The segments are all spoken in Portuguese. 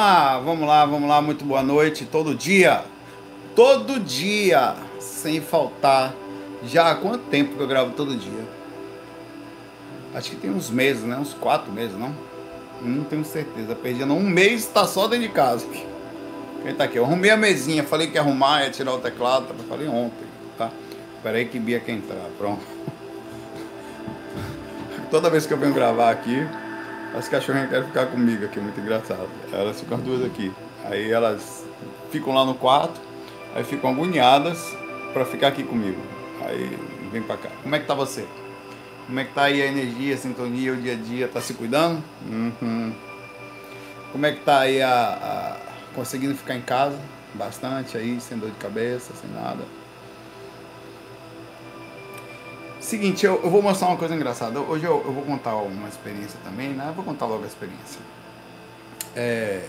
Ah, vamos lá, vamos lá, muito boa noite, todo dia, todo dia, sem faltar. Já há quanto tempo que eu gravo todo dia? Acho que tem uns meses, né? Uns quatro meses, não? Não tenho certeza, perdi não. Um mês tá só dentro de casa. Quem tá aqui? Eu arrumei a mesinha, falei que ia arrumar, ia tirar o teclado, falei ontem, tá? Espera aí que Bia quer entrar, pronto. Toda vez que eu venho gravar aqui, as cachorrinhas querem ficar comigo aqui, muito engraçado. Elas ficam duas aqui. Aí elas ficam lá no quarto, aí ficam agoniadas para ficar aqui comigo. Aí vem para cá. Como é que tá você? Como é que tá aí a energia, a sintonia, o dia a dia? Tá se cuidando? Uhum. Como é que tá aí a, a, conseguindo ficar em casa? Bastante aí, sem dor de cabeça, sem nada. Seguinte, eu, eu, vou mostrar uma coisa engraçada. Hoje eu, eu, vou contar uma experiência também, né? Eu vou contar logo a experiência. É,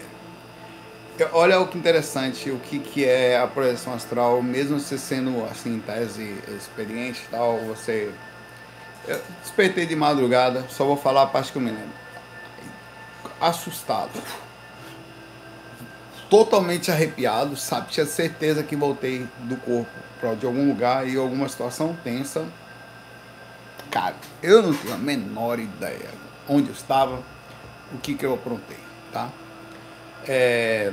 olha o que interessante, o que, que é a projeção astral, mesmo você sendo, assim, tese experiente e tal, você... Eu despertei de madrugada, só vou falar a parte que eu me lembro. Assustado. Totalmente arrepiado, sabe? Tinha certeza que voltei do corpo para de algum lugar e alguma situação tensa Cara, eu não tenho a menor ideia onde eu estava, o que, que eu aprontei, tá? É,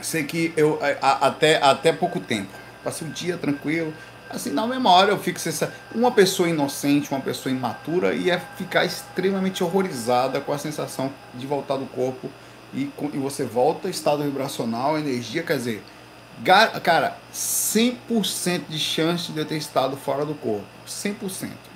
sei que eu, a, até, até pouco tempo, passei um dia tranquilo, assim, na hora eu fico essa, uma pessoa inocente, uma pessoa imatura, ia ficar extremamente horrorizada com a sensação de voltar do corpo e, e você volta estado vibracional, energia, quer dizer, cara, 100% de chance de eu ter estado fora do corpo, 100%.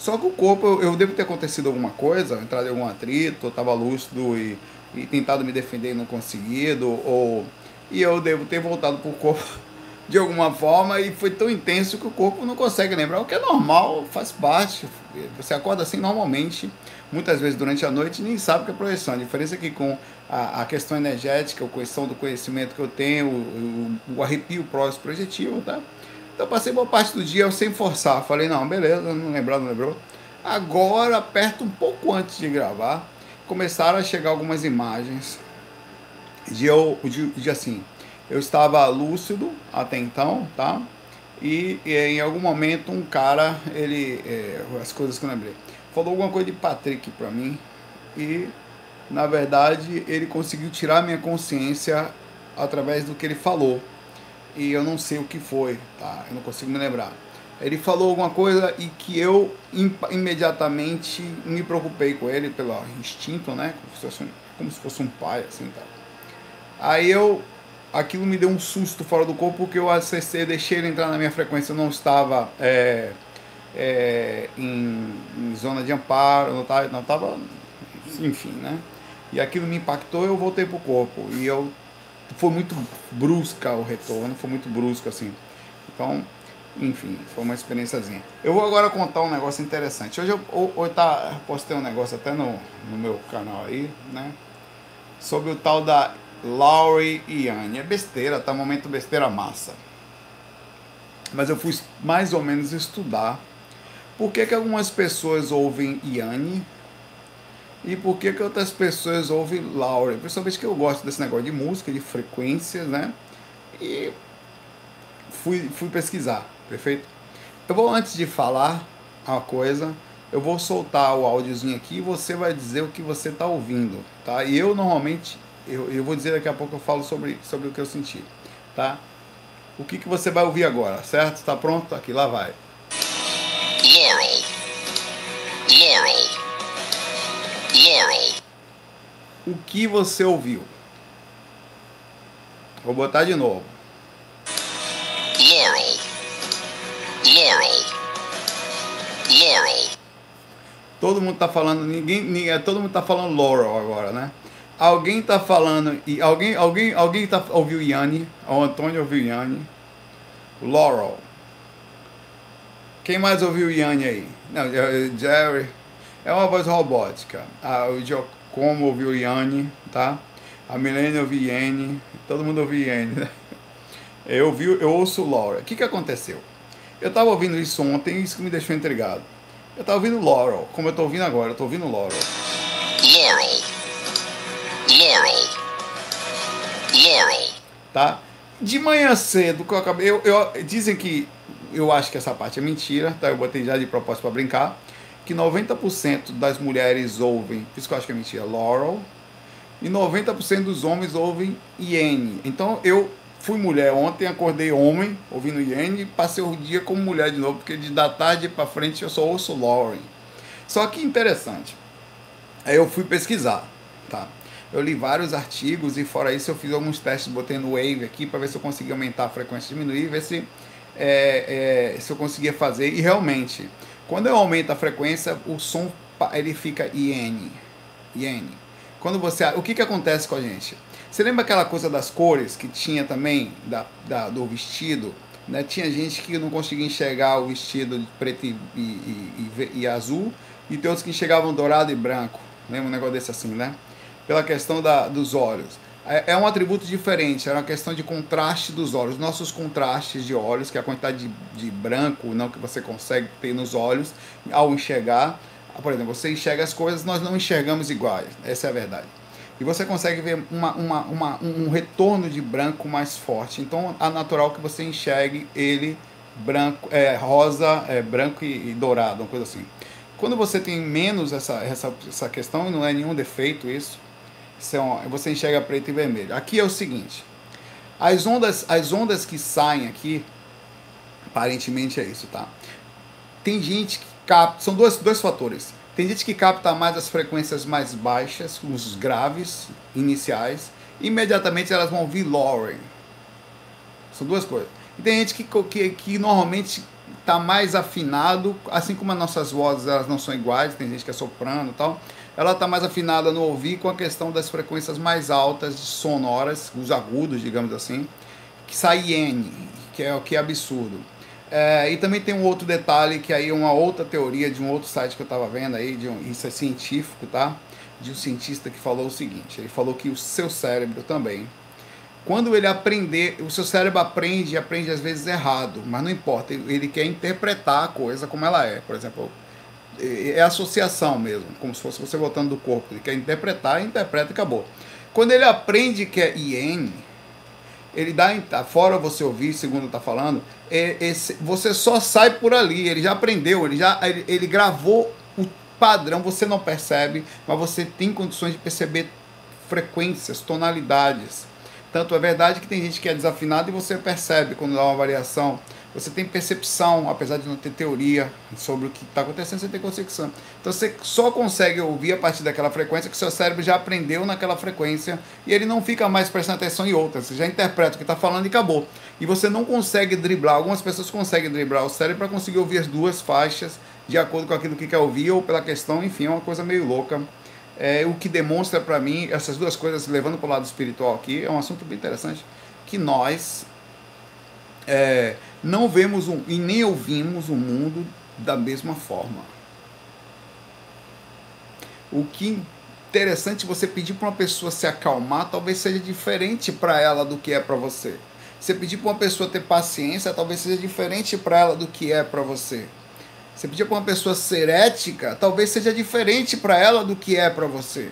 Só que o corpo, eu, eu devo ter acontecido alguma coisa, entrado em algum atrito, eu estava lúcido e, e tentado me defender e não conseguido, ou e eu devo ter voltado para o corpo de alguma forma e foi tão intenso que o corpo não consegue lembrar, o que é normal, faz parte. Você acorda assim normalmente, muitas vezes durante a noite, nem sabe o que é projeção. A diferença é que com a, a questão energética, a questão do conhecimento que eu tenho, o, o, o arrepio próximo projetivo, tá? Então passei boa parte do dia sem forçar. Falei, não, beleza, não lembrou, não lembrou. Agora, perto um pouco antes de gravar, começaram a chegar algumas imagens de eu, de, de assim, eu estava lúcido até então, tá? E, e, em algum momento um cara, ele, é, as coisas que eu lembrei, falou alguma coisa de Patrick para mim e na verdade ele conseguiu tirar minha consciência através do que ele falou e eu não sei o que foi, tá? Eu não consigo me lembrar. Ele falou alguma coisa e que eu imediatamente me preocupei com ele pelo instinto, né? Como se fosse um, como se fosse um pai, assim, tá? Aí eu aquilo me deu um susto fora do corpo porque eu acessei, deixei ele entrar na minha frequência, eu não estava é, é, em, em, zona de amparo, não estava, não enfim, né? E aquilo me impactou, eu voltei pro corpo e eu foi muito brusca o retorno, foi muito brusco assim. Então, enfim, foi uma experiênciazinha. Eu vou agora contar um negócio interessante. Hoje eu, hoje tá, postei um negócio até no, no meu canal aí, né? Sobre o tal da Laurie Yanni. É besteira, tá? Momento besteira massa. Mas eu fui mais ou menos estudar por que, que algumas pessoas ouvem Yanni e por que, que outras pessoas ouvem Laura. Principalmente que eu gosto desse negócio de música, de frequências, né? E fui, fui pesquisar, perfeito? Eu vou, antes de falar uma coisa, eu vou soltar o áudiozinho aqui e você vai dizer o que você está ouvindo, tá? E eu normalmente, eu, eu vou dizer daqui a pouco, eu falo sobre, sobre o que eu senti, tá? O que, que você vai ouvir agora, certo? Está pronto? Aqui, lá vai. Laurel. Laurel. O que você ouviu? Vou botar de novo. Laurel. Laurel. Laurel. Todo mundo tá falando, ninguém, ninguém, todo mundo tá falando Laurel agora, né? Alguém tá falando e alguém, alguém, alguém tá ouviu Yanni? O Antônio ouviu Yanni. Laurel. Quem mais ouviu Yanni aí? Não, Jerry. É uma voz robótica. Ah, o Giacomo ouviu Yanni, tá? A Milene ouviu Yanni, todo mundo ouviu Yanni, né? Eu, ouvi, eu ouço Laura. O que, que aconteceu? Eu estava ouvindo isso ontem e isso que me deixou intrigado. Eu estava ouvindo Laurel, como eu estou ouvindo agora, eu estou ouvindo Laurel. Laurel. Laurel. tá? De manhã cedo, que eu acabei. Eu, eu, dizem que. Eu acho que essa parte é mentira, tá? Eu botei já de propósito para brincar. Que 90% das mulheres ouvem, por isso que eu acho que é mentira, Laurel. E 90% dos homens ouvem Iene. Então eu fui mulher ontem, acordei homem, ouvindo Iene, passei o dia como mulher de novo, porque de da tarde para frente eu só ouço Lauren. Só que interessante. Aí eu fui pesquisar, tá? Eu li vários artigos e fora isso eu fiz alguns testes, botei no Wave aqui para ver se eu conseguia aumentar a frequência, diminuir, ver se, é, é, se eu conseguia fazer. E realmente, quando eu aumento a frequência, o som ele fica IN. IN. Quando você, o que que acontece com a gente? Você lembra aquela coisa das cores que tinha também da, da do vestido? Né? Tinha gente que não conseguia enxergar o vestido de preto e, e, e, e azul e tem outros que enxergavam dourado e branco. Lembra um negócio desse assim, né? pela questão da, dos olhos. É, é um atributo diferente, é uma questão de contraste dos olhos. Nossos contrastes de olhos, que é a quantidade de, de branco não que você consegue ter nos olhos ao enxergar. Por exemplo, você enxerga as coisas, nós não enxergamos iguais. Essa é a verdade. E você consegue ver uma, uma, uma, um retorno de branco mais forte. Então, é natural que você enxergue ele branco, é, rosa, é, branco e, e dourado, uma coisa assim. Quando você tem menos essa, essa, essa questão, não é nenhum defeito isso, são, você enxerga preto e vermelho. Aqui é o seguinte: as ondas, as ondas que saem aqui, aparentemente é isso, tá? Tem gente que capta, são dois, dois fatores. Tem gente que capta mais as frequências mais baixas, os graves iniciais, imediatamente elas vão ouvir Lauren. São duas coisas. E tem gente que, que, que normalmente está mais afinado, assim como as nossas vozes elas não são iguais, tem gente que é soprano e tal ela está mais afinada no ouvir com a questão das frequências mais altas sonoras, os agudos, digamos assim, que sai N, que é o que é absurdo. É, e também tem um outro detalhe que aí é uma outra teoria de um outro site que eu estava vendo aí, de um, isso é científico, tá? De um cientista que falou o seguinte: ele falou que o seu cérebro também, quando ele aprender, o seu cérebro aprende e aprende às vezes errado, mas não importa, ele quer interpretar a coisa como ela é. Por exemplo, é, é associação mesmo, como se fosse você voltando do corpo. Ele quer interpretar, interpreta e acabou. Quando ele aprende que é IN, ele dá, fora você ouvir, segundo está falando, é, esse, você só sai por ali, ele já aprendeu, ele já ele, ele gravou o padrão, você não percebe, mas você tem condições de perceber frequências, tonalidades. Tanto é verdade que tem gente que é desafinado e você percebe quando dá uma variação você tem percepção, apesar de não ter teoria sobre o que está acontecendo, você tem concepção. Então você só consegue ouvir a partir daquela frequência que seu cérebro já aprendeu naquela frequência e ele não fica mais prestando atenção em outras. Você já interpreta o que está falando e acabou. E você não consegue driblar, algumas pessoas conseguem driblar o cérebro para conseguir ouvir as duas faixas de acordo com aquilo que quer ouvir ou pela questão, enfim, é uma coisa meio louca. É, o que demonstra para mim, essas duas coisas, levando para o lado espiritual aqui, é um assunto bem interessante, que nós. É, não vemos um, e nem ouvimos o mundo da mesma forma. O que interessante você pedir para uma pessoa se acalmar, talvez seja diferente para ela do que é para você. Você pedir para uma pessoa ter paciência, talvez seja diferente para ela do que é para você. Você pedir para uma pessoa ser ética, talvez seja diferente para ela do que é para você.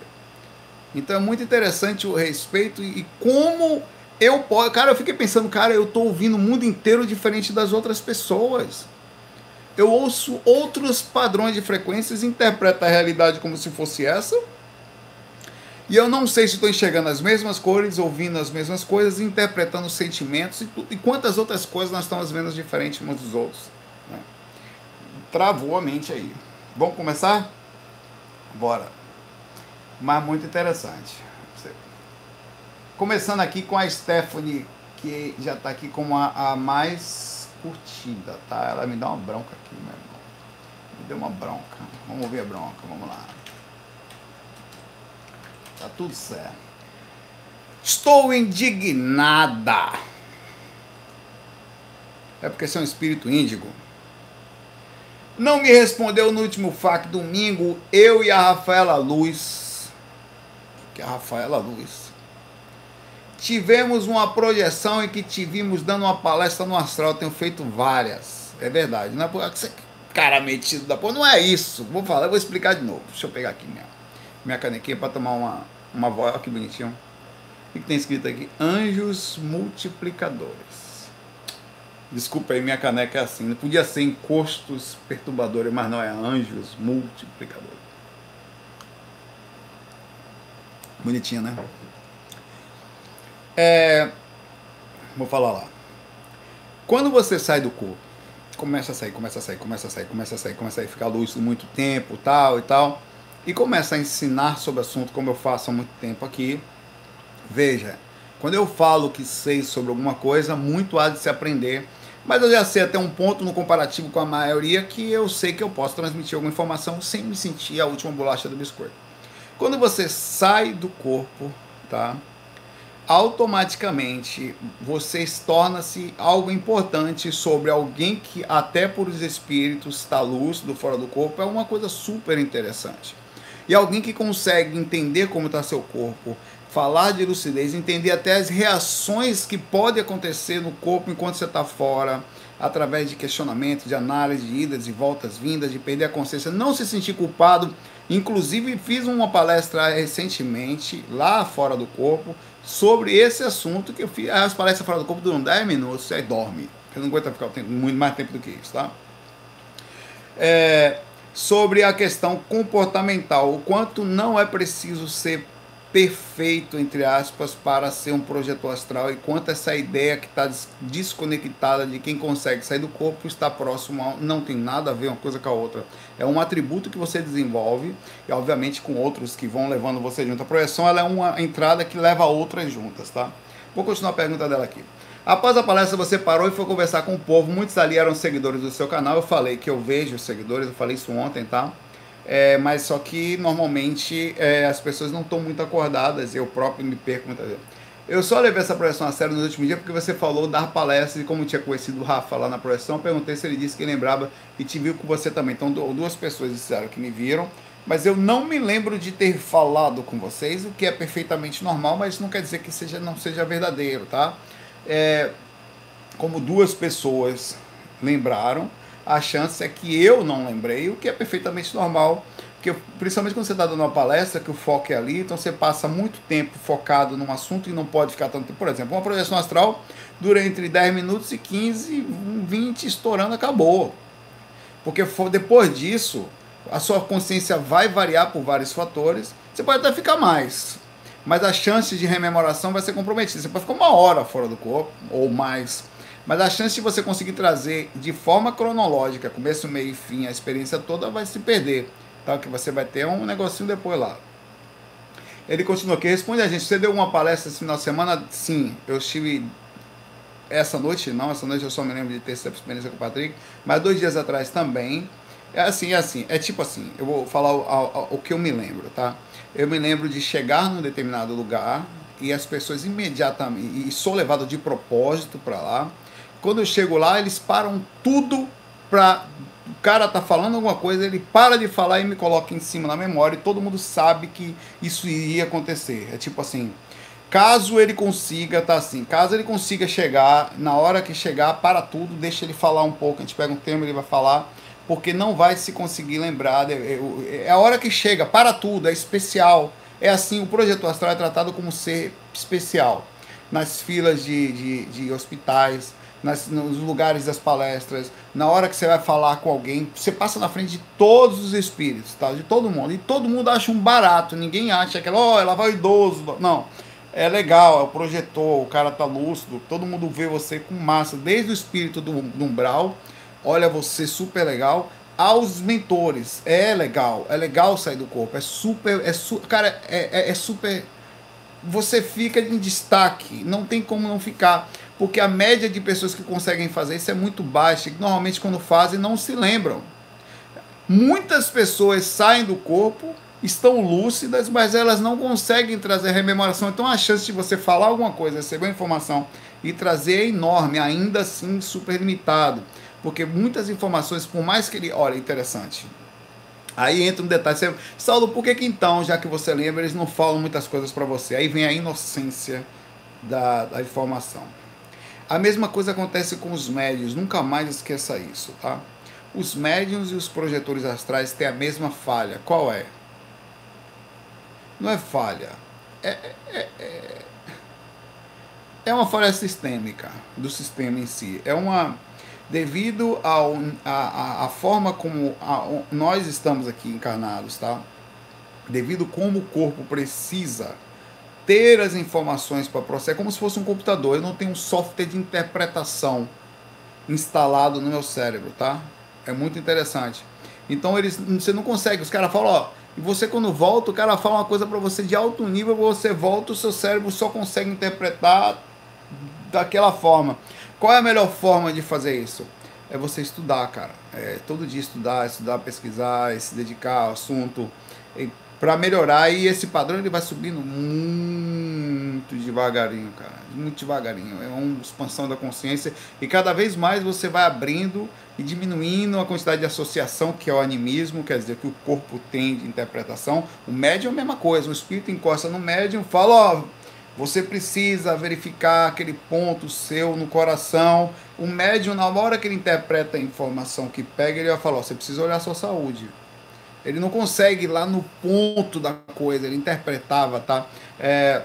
Então é muito interessante o respeito e como eu cara, eu fiquei pensando, cara, eu tô ouvindo o mundo inteiro diferente das outras pessoas. Eu ouço outros padrões de frequências, interpreto a realidade como se fosse essa. E eu não sei se estou enxergando as mesmas cores, ouvindo as mesmas coisas, interpretando sentimentos e, e quantas outras coisas nós estamos vendo diferentes uns dos outros. Né? Travou a mente aí. Vamos começar? Bora. Mas muito interessante. Começando aqui com a Stephanie, que já está aqui como a, a, mais curtida, tá? Ela me dá uma bronca aqui, meu irmão. Me deu uma bronca. Vamos ouvir a bronca, vamos lá. Tá tudo certo. Estou indignada. É porque você é um espírito índigo. Não me respondeu no último FAC domingo, eu e a Rafaela Luz. Que a Rafaela Luz Tivemos uma projeção em que te vimos dando uma palestra no astral, tenho feito várias. É verdade, não é porque você cara metido da porra, não é isso. Vou falar, vou explicar de novo. Deixa eu pegar aqui minha, minha canequinha para tomar uma, uma voz, olha que bonitinho. O que tem escrito aqui? Anjos multiplicadores. Desculpa aí, minha caneca é assim. Não podia ser encostos perturbadores, mas não é anjos multiplicadores. Bonitinha, né? É, vou falar lá. Quando você sai do corpo, começa a sair, começa a sair, começa a sair, começa a sair, começa a sair, ficar lúcido muito tempo, tal e tal, e começa a ensinar sobre assunto como eu faço há muito tempo aqui. Veja, quando eu falo que sei sobre alguma coisa, muito há de se aprender, mas eu já sei até um ponto no comparativo com a maioria que eu sei que eu posso transmitir alguma informação sem me sentir a última bolacha do biscoito. Quando você sai do corpo, tá? Automaticamente você torna-se algo importante sobre alguém que até por os espíritos está lúcido fora do corpo é uma coisa super interessante. E alguém que consegue entender como está seu corpo, falar de lucidez, entender até as reações que podem acontecer no corpo enquanto você está fora, através de questionamento, de análise, de idas e voltas vindas, de perder a consciência, não se sentir culpado. Inclusive fiz uma palestra recentemente lá fora do corpo sobre esse assunto que eu fiz. As palestras fora do corpo duram 10 minutos, aí dorme. Eu não aguento ficar muito mais tempo do que isso, tá? É, sobre a questão comportamental, o quanto não é preciso ser perfeito, entre aspas, para ser um projeto astral e quanto essa ideia que está desconectada de quem consegue sair do corpo está próximo, não tem nada a ver uma coisa com a outra. É um atributo que você desenvolve e, obviamente, com outros que vão levando você junto. A projeção ela é uma entrada que leva outras juntas, tá? Vou continuar a pergunta dela aqui. Após a palestra, você parou e foi conversar com o povo. Muitos ali eram seguidores do seu canal. Eu falei que eu vejo os seguidores, eu falei isso ontem, tá? É, mas só que normalmente é, as pessoas não estão muito acordadas, eu próprio me perco muitas vezes. Eu só levei essa projeção a sério nos últimos dias porque você falou dar palestras e como tinha conhecido o Rafa lá na projeção, perguntei se ele disse que lembrava e te viu com você também. Então duas pessoas disseram que me viram, mas eu não me lembro de ter falado com vocês, o que é perfeitamente normal, mas não quer dizer que seja, não seja verdadeiro, tá? É, como duas pessoas lembraram, a chance é que eu não lembrei, o que é perfeitamente normal, porque principalmente quando você está dando uma palestra, que o foco é ali, então você passa muito tempo focado num assunto e não pode ficar tanto tempo. Por exemplo, uma projeção astral dura entre 10 minutos e 15, 20, estourando, acabou. Porque depois disso, a sua consciência vai variar por vários fatores, você pode até ficar mais, mas a chance de rememoração vai ser comprometida. Você pode ficar uma hora fora do corpo, ou mais mas a chance de você conseguir trazer de forma cronológica, começo, meio e fim, a experiência toda vai se perder. Tá? Que você vai ter um negocinho depois lá. Ele continua aqui, responde a gente. Você deu uma palestra esse final de semana? Sim, eu estive essa noite, não, essa noite eu só me lembro de ter essa experiência com o Patrick, mas dois dias atrás também. É assim, é assim, é tipo assim, eu vou falar o, o, o que eu me lembro, tá? Eu me lembro de chegar num determinado lugar e as pessoas imediatamente, e sou levado de propósito para lá, quando eu chego lá, eles param tudo para o cara tá falando alguma coisa, ele para de falar e me coloca em cima na memória e todo mundo sabe que isso iria acontecer. É tipo assim, caso ele consiga, tá assim, caso ele consiga chegar, na hora que chegar, para tudo, deixa ele falar um pouco, a gente pega um termo, ele vai falar, porque não vai se conseguir lembrar, é, é, é a hora que chega, para tudo, é especial. É assim, o projeto astral é tratado como ser especial. Nas filas de, de, de hospitais, nas, nos lugares das palestras, na hora que você vai falar com alguém, você passa na frente de todos os espíritos, tá? de todo mundo. E todo mundo acha um barato, ninguém acha aquela, ó, oh, ela vai idoso. Não. É legal, é o projetor, o cara tá lúcido, todo mundo vê você com massa, desde o espírito do, do umbral, olha você super legal, aos mentores. É legal, é legal sair do corpo, é super, é su, cara, é, é, é super. Você fica em destaque, não tem como não ficar porque a média de pessoas que conseguem fazer isso é muito baixa, e normalmente quando fazem não se lembram. Muitas pessoas saem do corpo, estão lúcidas, mas elas não conseguem trazer rememoração. Então a chance de você falar alguma coisa, receber uma informação e trazer é enorme, ainda assim super limitado. Porque muitas informações, por mais que ele. Olha, interessante. Aí entra um detalhe. Você, Saulo, por que, que então, já que você lembra, eles não falam muitas coisas para você? Aí vem a inocência da, da informação. A mesma coisa acontece com os médios, nunca mais esqueça isso, tá? Os médiums e os projetores astrais têm a mesma falha. Qual é? Não é falha. É, é, é, é uma falha sistêmica do sistema em si. É uma devido ao, a, a, a forma como a, nós estamos aqui encarnados, tá? Devido como o corpo precisa ter as informações para processar, é como se fosse um computador. Eu não tenho um software de interpretação instalado no meu cérebro, tá? É muito interessante. Então eles, você não consegue. Os caras falam, ó, e você quando volta, o cara fala uma coisa para você de alto nível, você volta, o seu cérebro só consegue interpretar daquela forma. Qual é a melhor forma de fazer isso? É você estudar, cara. É, todo dia estudar, estudar, pesquisar, se dedicar ao assunto para melhorar e esse padrão ele vai subindo muito devagarinho, cara, muito devagarinho. É uma expansão da consciência e cada vez mais você vai abrindo e diminuindo a quantidade de associação que é o animismo, quer dizer que o corpo tem de interpretação. O médium é a mesma coisa, o espírito encosta no médium, fala, ó, você precisa verificar aquele ponto seu no coração. O médium, na hora que ele interpreta a informação que pega, ele vai falar: ó, você precisa olhar a sua saúde. Ele não consegue ir lá no ponto da coisa, ele interpretava, tá? É,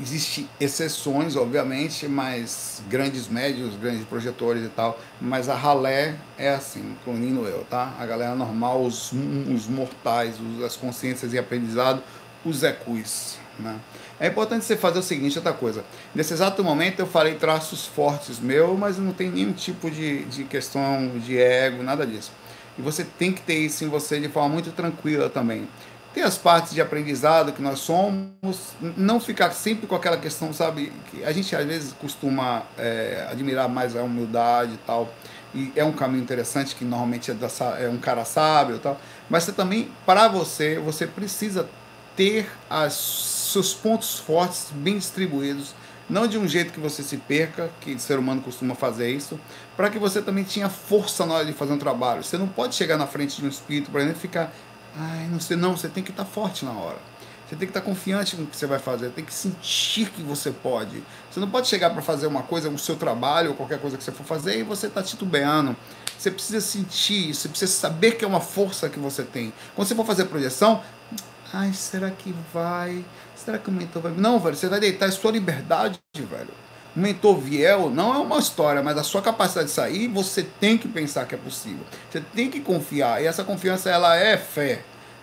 Existem exceções, obviamente, mas grandes médios, grandes projetores e tal, mas a ralé é assim, incluindo eu, tá? A galera normal, os, os mortais, as consciências e aprendizado, os ecus, né? É importante você fazer o seguinte, outra coisa. Nesse exato momento eu falei traços fortes meu, mas não tem nenhum tipo de, de questão de ego, nada disso. E você tem que ter isso em você de forma muito tranquila também. Tem as partes de aprendizado que nós somos, não ficar sempre com aquela questão, sabe? Que a gente às vezes costuma é, admirar mais a humildade e tal. E é um caminho interessante que normalmente é, é um cara sábio e tal. Mas você também, para você, você precisa ter as seus pontos fortes bem distribuídos não de um jeito que você se perca, que o ser humano costuma fazer isso, para que você também tenha força na hora de fazer um trabalho. Você não pode chegar na frente de um espírito, por exemplo, e ficar, ai, não sei, não, você tem que estar forte na hora. Você tem que estar confiante no que você vai fazer, tem que sentir que você pode. Você não pode chegar para fazer uma coisa, o seu trabalho ou qualquer coisa que você for fazer e você está titubeando. Você precisa sentir, você precisa saber que é uma força que você tem. Quando você for fazer projeção, ai, será que vai? Será que o mentor vai. Não, velho, você vai deitar, é sua liberdade, velho. O mentor viel não é uma história, mas a sua capacidade de sair, você tem que pensar que é possível. Você tem que confiar. E essa confiança, ela é fé.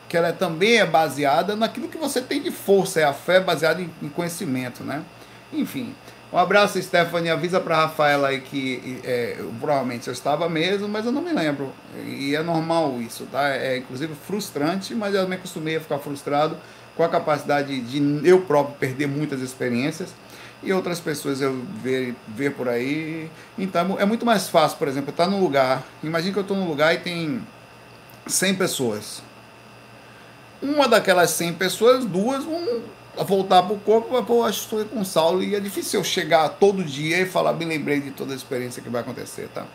Que ela também é baseada naquilo que você tem de força. É a fé baseada em, em conhecimento, né? Enfim. Um abraço, Stephanie. Avisa para Rafaela aí que é, provavelmente eu estava mesmo, mas eu não me lembro. E é normal isso, tá? É inclusive frustrante, mas eu me acostumei a ficar frustrado com a capacidade de eu próprio perder muitas experiências e outras pessoas eu ver, ver por aí. Então é muito mais fácil, por exemplo, estar num lugar. Imagina que eu estou num lugar e tem 100 pessoas. Uma daquelas 100 pessoas, duas vão voltar para o corpo, vai pô, acho que estou com Saulo e é difícil eu chegar todo dia e falar, me lembrei de toda a experiência que vai acontecer, tá?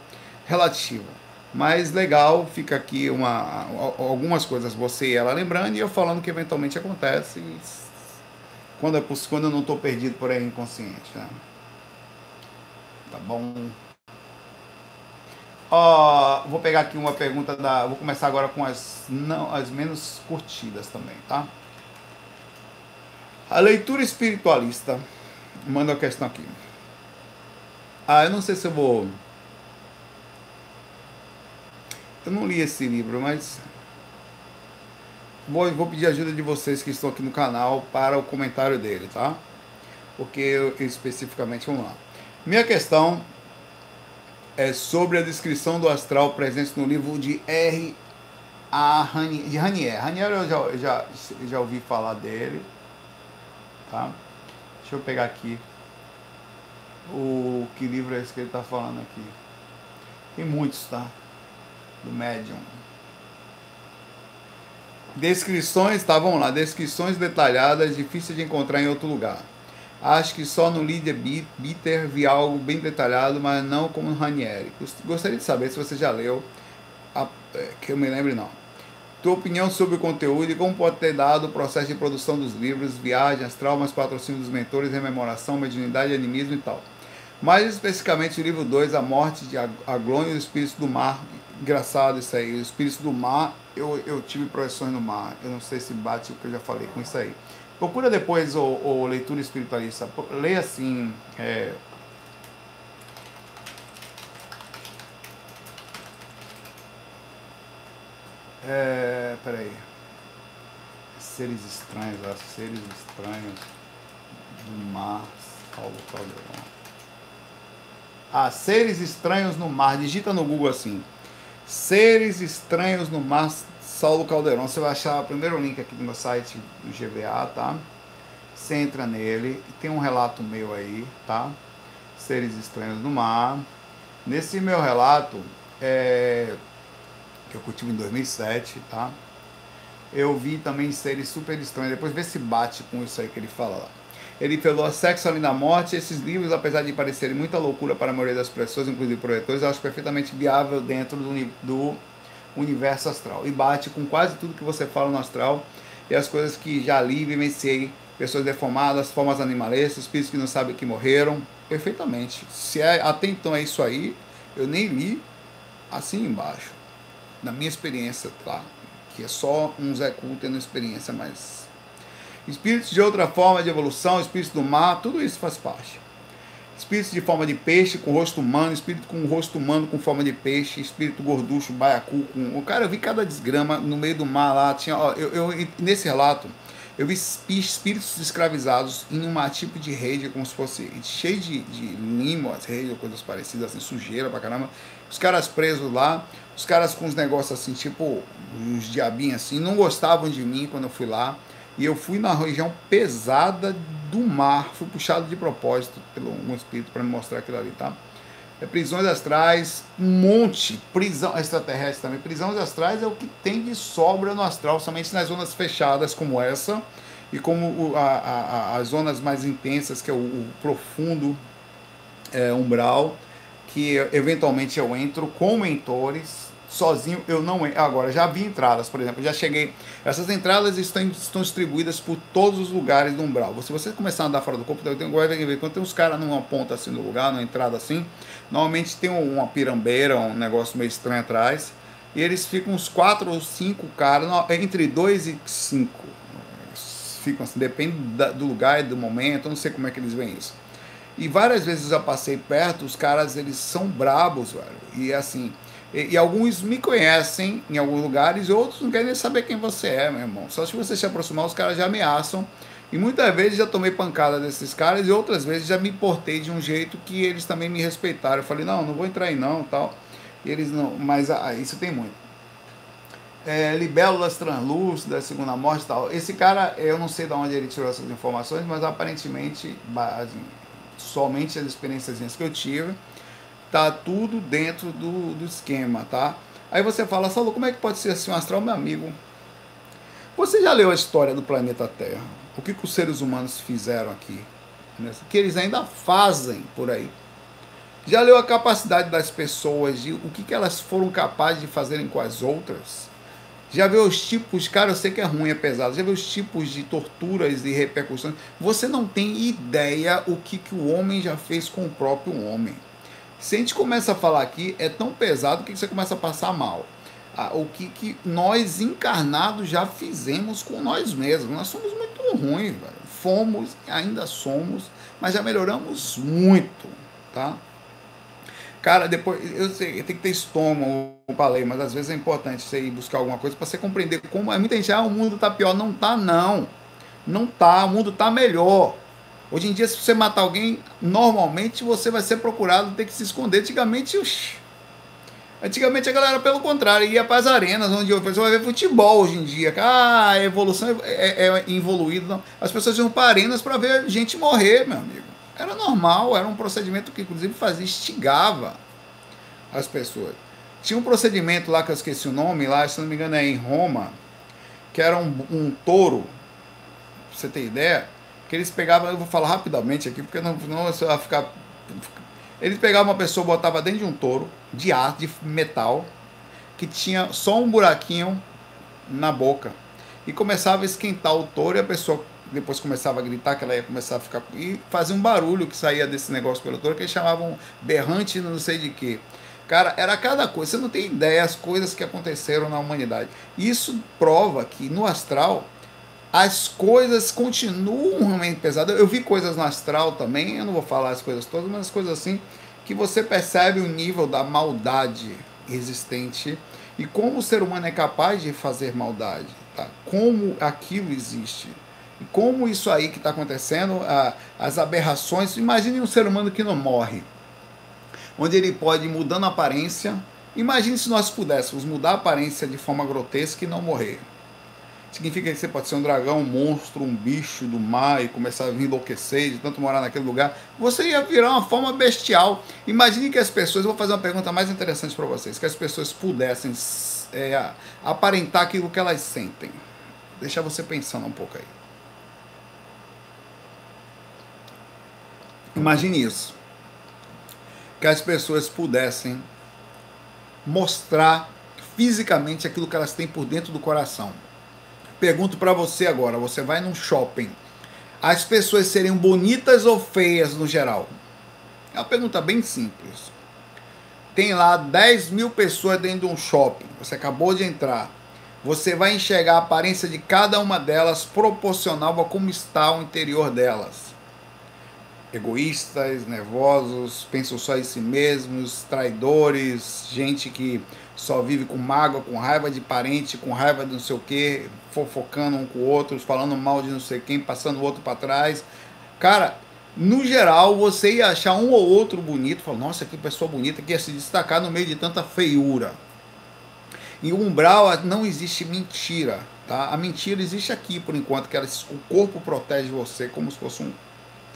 Relativo. Mas legal, fica aqui uma, algumas coisas, você e ela lembrando, e eu falando que eventualmente acontece quando, é, quando eu não estou perdido por aí inconsciente. Né? Tá bom? Ó, vou pegar aqui uma pergunta da. Vou começar agora com as, não, as menos curtidas também, tá? A leitura espiritualista manda uma questão aqui. Ah, eu não sei se eu vou eu não li esse livro, mas vou, vou pedir ajuda de vocês que estão aqui no canal para o comentário dele, tá? Porque eu, especificamente, vamos lá. Minha questão é sobre a descrição do astral presente no livro de R. A Ranier, de Ranier. Ranier eu já, já, já ouvi falar dele. Tá? Deixa eu pegar aqui o que livro é esse que ele está falando aqui. Tem muitos, tá? Do médium. Descrições, tá, vamos lá, descrições detalhadas, difíceis de encontrar em outro lugar. Acho que só no Líder Bitter vi algo bem detalhado, mas não como no Ranieri. Gostaria de saber se você já leu, a, é, que eu me lembre não. Tua opinião sobre o conteúdo e como pode ter dado o processo de produção dos livros, viagens, traumas, patrocínio dos mentores, rememoração, mediunidade, animismo e tal. Mais especificamente o livro 2, A Morte de Aglônio e os Espíritos do Mar, engraçado isso aí. O espírito do mar, eu, eu tive projeções no mar. Eu não sei se bate o que eu já falei com isso aí. Procura depois o, o leitura espiritualista. Leia assim. É, é, peraí. Seres estranhos, ó, seres estranhos do mar, Paulo Caldeirão. Ah, seres estranhos no mar. Digita no Google assim. Seres estranhos no mar, Saulo Caldeirão. Você vai achar o primeiro link aqui no meu site do GBA, tá? Você entra nele tem um relato meu aí, tá? Seres estranhos no mar. Nesse meu relato, é, que eu cultivo em 2007, tá? Eu vi também seres super estranhos. Depois vê se bate com isso aí que ele fala lá. Ele falou Sexo Além da Morte. Esses livros, apesar de parecerem muita loucura para a maioria das pessoas, inclusive projetores, eu acho perfeitamente viável dentro do, do universo astral. E bate com quase tudo que você fala no astral e as coisas que já li vivenciei. Pessoas deformadas, formas animalescas, espíritos que não sabem que morreram. Perfeitamente. Se é, até então é isso aí, eu nem li assim embaixo. Na minha experiência, tá? Que é só um Zé Cu tendo experiência, mas espíritos de outra forma de evolução, espíritos do mar, tudo isso faz parte. Espíritos de forma de peixe com rosto humano, espírito com rosto humano com forma de peixe, espírito gorducho, baiacu. Com... Cara, eu vi cada desgrama no meio do mar lá. Tinha, ó, eu, eu, nesse relato, eu vi espíritos escravizados em um tipo de rede, como se fosse cheio de, de limo, as redes, coisas parecidas, assim, sujeira pra caramba. Os caras presos lá, os caras com os negócios assim, tipo, uns diabinhos assim, não gostavam de mim quando eu fui lá. E eu fui na região pesada do mar, fui puxado de propósito pelo um espírito para me mostrar aquilo ali, tá? É, prisões astrais, um monte, prisão extraterrestre também. Prisões astrais é o que tem de sobra no astral, somente nas zonas fechadas como essa, e como a, a, as zonas mais intensas, que é o, o profundo é, umbral, que eventualmente eu entro com mentores, sozinho eu não agora já vi entradas por exemplo já cheguei essas entradas estão, estão distribuídas por todos os lugares do umbral. Se você começar a andar fora do corpo quando tem uns caras numa ponta assim no lugar numa entrada assim normalmente tem uma pirambeira um negócio meio estranho atrás e eles ficam uns quatro ou cinco caras entre dois e cinco. Ficam assim depende do lugar e do momento não sei como é que eles veem isso. E várias vezes eu passei perto os caras eles são brabos velho. E assim e, e, alguns me conhecem em alguns lugares e outros não querem nem saber quem você é, meu irmão. Só se você se aproximar, os caras já ameaçam. E muitas vezes já tomei pancada desses caras e outras vezes já me portei de um jeito que eles também me respeitaram. Eu falei, não, não vou entrar aí não, tal. E eles não, mas ah, isso tem muito. É, libélulas translúcidas, segunda morte tal. Esse cara, eu não sei de onde ele tirou essas informações, mas aparentemente, assim, somente as experiências que eu tive, Tá tudo dentro do, do esquema, tá? Aí você fala, Saulo, como é que pode ser assim um astral, meu amigo? Você já leu a história do planeta Terra? O que, que os seres humanos fizeram aqui? Né? Que eles ainda fazem por aí. Já leu a capacidade das pessoas, de o que, que elas foram capazes de fazerem com as outras? Já viu os tipos, cara, eu sei que é ruim, é pesado, já viu os tipos de torturas e repercussões? Você não tem ideia o que, que o homem já fez com o próprio homem. Se a gente começa a falar aqui, é tão pesado que você começa a passar mal. Ah, o que, que nós encarnados já fizemos com nós mesmos. Nós somos muito ruins, velho. Fomos, ainda somos, mas já melhoramos muito, tá? Cara, depois, eu sei, tem que ter estômago, eu falei, mas às vezes é importante você ir buscar alguma coisa para você compreender como. Muita gente, ah, o mundo tá pior. Não tá, não. Não tá, o mundo tá melhor. Hoje em dia, se você matar alguém, normalmente você vai ser procurado, tem que se esconder. Antigamente, uxi, antigamente a galera, pelo contrário, ia para as arenas, onde você vai ver futebol hoje em dia. Ah, a evolução é, é, é evoluída. Não. As pessoas iam para arenas para ver gente morrer, meu amigo. Era normal, era um procedimento que, inclusive, fazia, instigava as pessoas. Tinha um procedimento lá que eu esqueci o nome, lá, se não me engano, é em Roma, que era um, um touro, pra você ter ideia que eles pegavam, eu vou falar rapidamente aqui, porque não, não você vai ficar. Eles pegavam uma pessoa, botava dentro de um touro de ar, de metal, que tinha só um buraquinho na boca. E começava a esquentar o touro e a pessoa depois começava a gritar que ela ia começar a ficar. E fazia um barulho que saía desse negócio pelo touro, que eles chamavam berrante não sei de quê. Cara, era cada coisa. Você não tem ideia as coisas que aconteceram na humanidade. Isso prova que no astral as coisas continuam realmente pesadas. Eu vi coisas no astral também, eu não vou falar as coisas todas, mas as coisas assim, que você percebe o nível da maldade existente e como o ser humano é capaz de fazer maldade, tá? como aquilo existe. E como isso aí que está acontecendo, a, as aberrações. Imagine um ser humano que não morre, onde ele pode ir mudando a aparência. Imagine se nós pudéssemos mudar a aparência de forma grotesca e não morrer. Significa que você pode ser um dragão, um monstro, um bicho do mar e começar a enlouquecer de tanto morar naquele lugar. Você ia virar uma forma bestial. Imagine que as pessoas, eu vou fazer uma pergunta mais interessante para vocês, que as pessoas pudessem é, aparentar aquilo que elas sentem. Deixa você pensando um pouco aí. Imagine isso. Que as pessoas pudessem mostrar fisicamente aquilo que elas têm por dentro do coração Pergunto para você agora: você vai num shopping, as pessoas seriam bonitas ou feias no geral? É uma pergunta bem simples. Tem lá 10 mil pessoas dentro de um shopping, você acabou de entrar. Você vai enxergar a aparência de cada uma delas proporcional a como está o interior delas. Egoístas, nervosos, pensam só em si mesmos, traidores, gente que só vive com mágoa, com raiva de parente, com raiva de não sei o que, fofocando um com o outro, falando mal de não sei quem, passando o outro para trás. Cara, no geral, você ia achar um ou outro bonito, falar, nossa, que pessoa bonita, que ia se destacar no meio de tanta feiura. Em umbral não existe mentira, tá? A mentira existe aqui por enquanto, que ela, o corpo protege você como se fosse um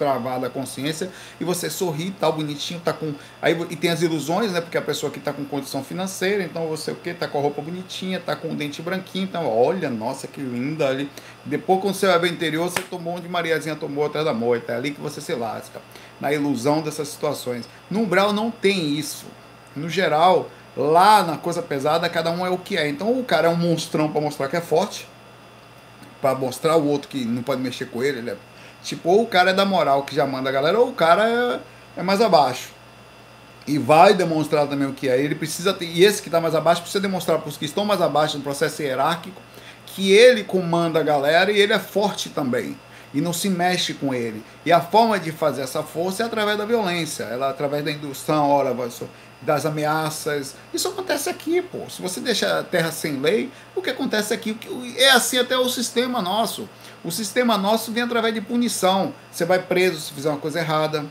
travada a consciência e você sorri, tá bonitinho, tá com. Aí, e tem as ilusões, né? Porque a pessoa que tá com condição financeira, então você o quê? Tá com a roupa bonitinha, tá com o dente branquinho, então, olha, nossa, que linda ali. Depois, quando você vai ver o interior, você tomou onde Mariazinha tomou atrás da moita. É ali que você se lasca. Na ilusão dessas situações. No umbral não tem isso. No geral, lá na coisa pesada, cada um é o que é. Então o cara é um monstrão para mostrar que é forte. para mostrar o outro que não pode mexer com ele, ele é Tipo, ou o cara é da moral que já manda a galera, ou o cara é, é mais abaixo. E vai demonstrar também o que é. Ele precisa ter, e esse que está mais abaixo precisa demonstrar para os que estão mais abaixo no processo hierárquico que ele comanda a galera e ele é forte também. E não se mexe com ele. E a forma de fazer essa força é através da violência, ela através da indução, ora, das ameaças. Isso acontece aqui, pô. Se você deixa a terra sem lei, o que acontece aqui é assim até o sistema nosso. O sistema nosso vem através de punição. Você vai preso se fizer uma coisa errada.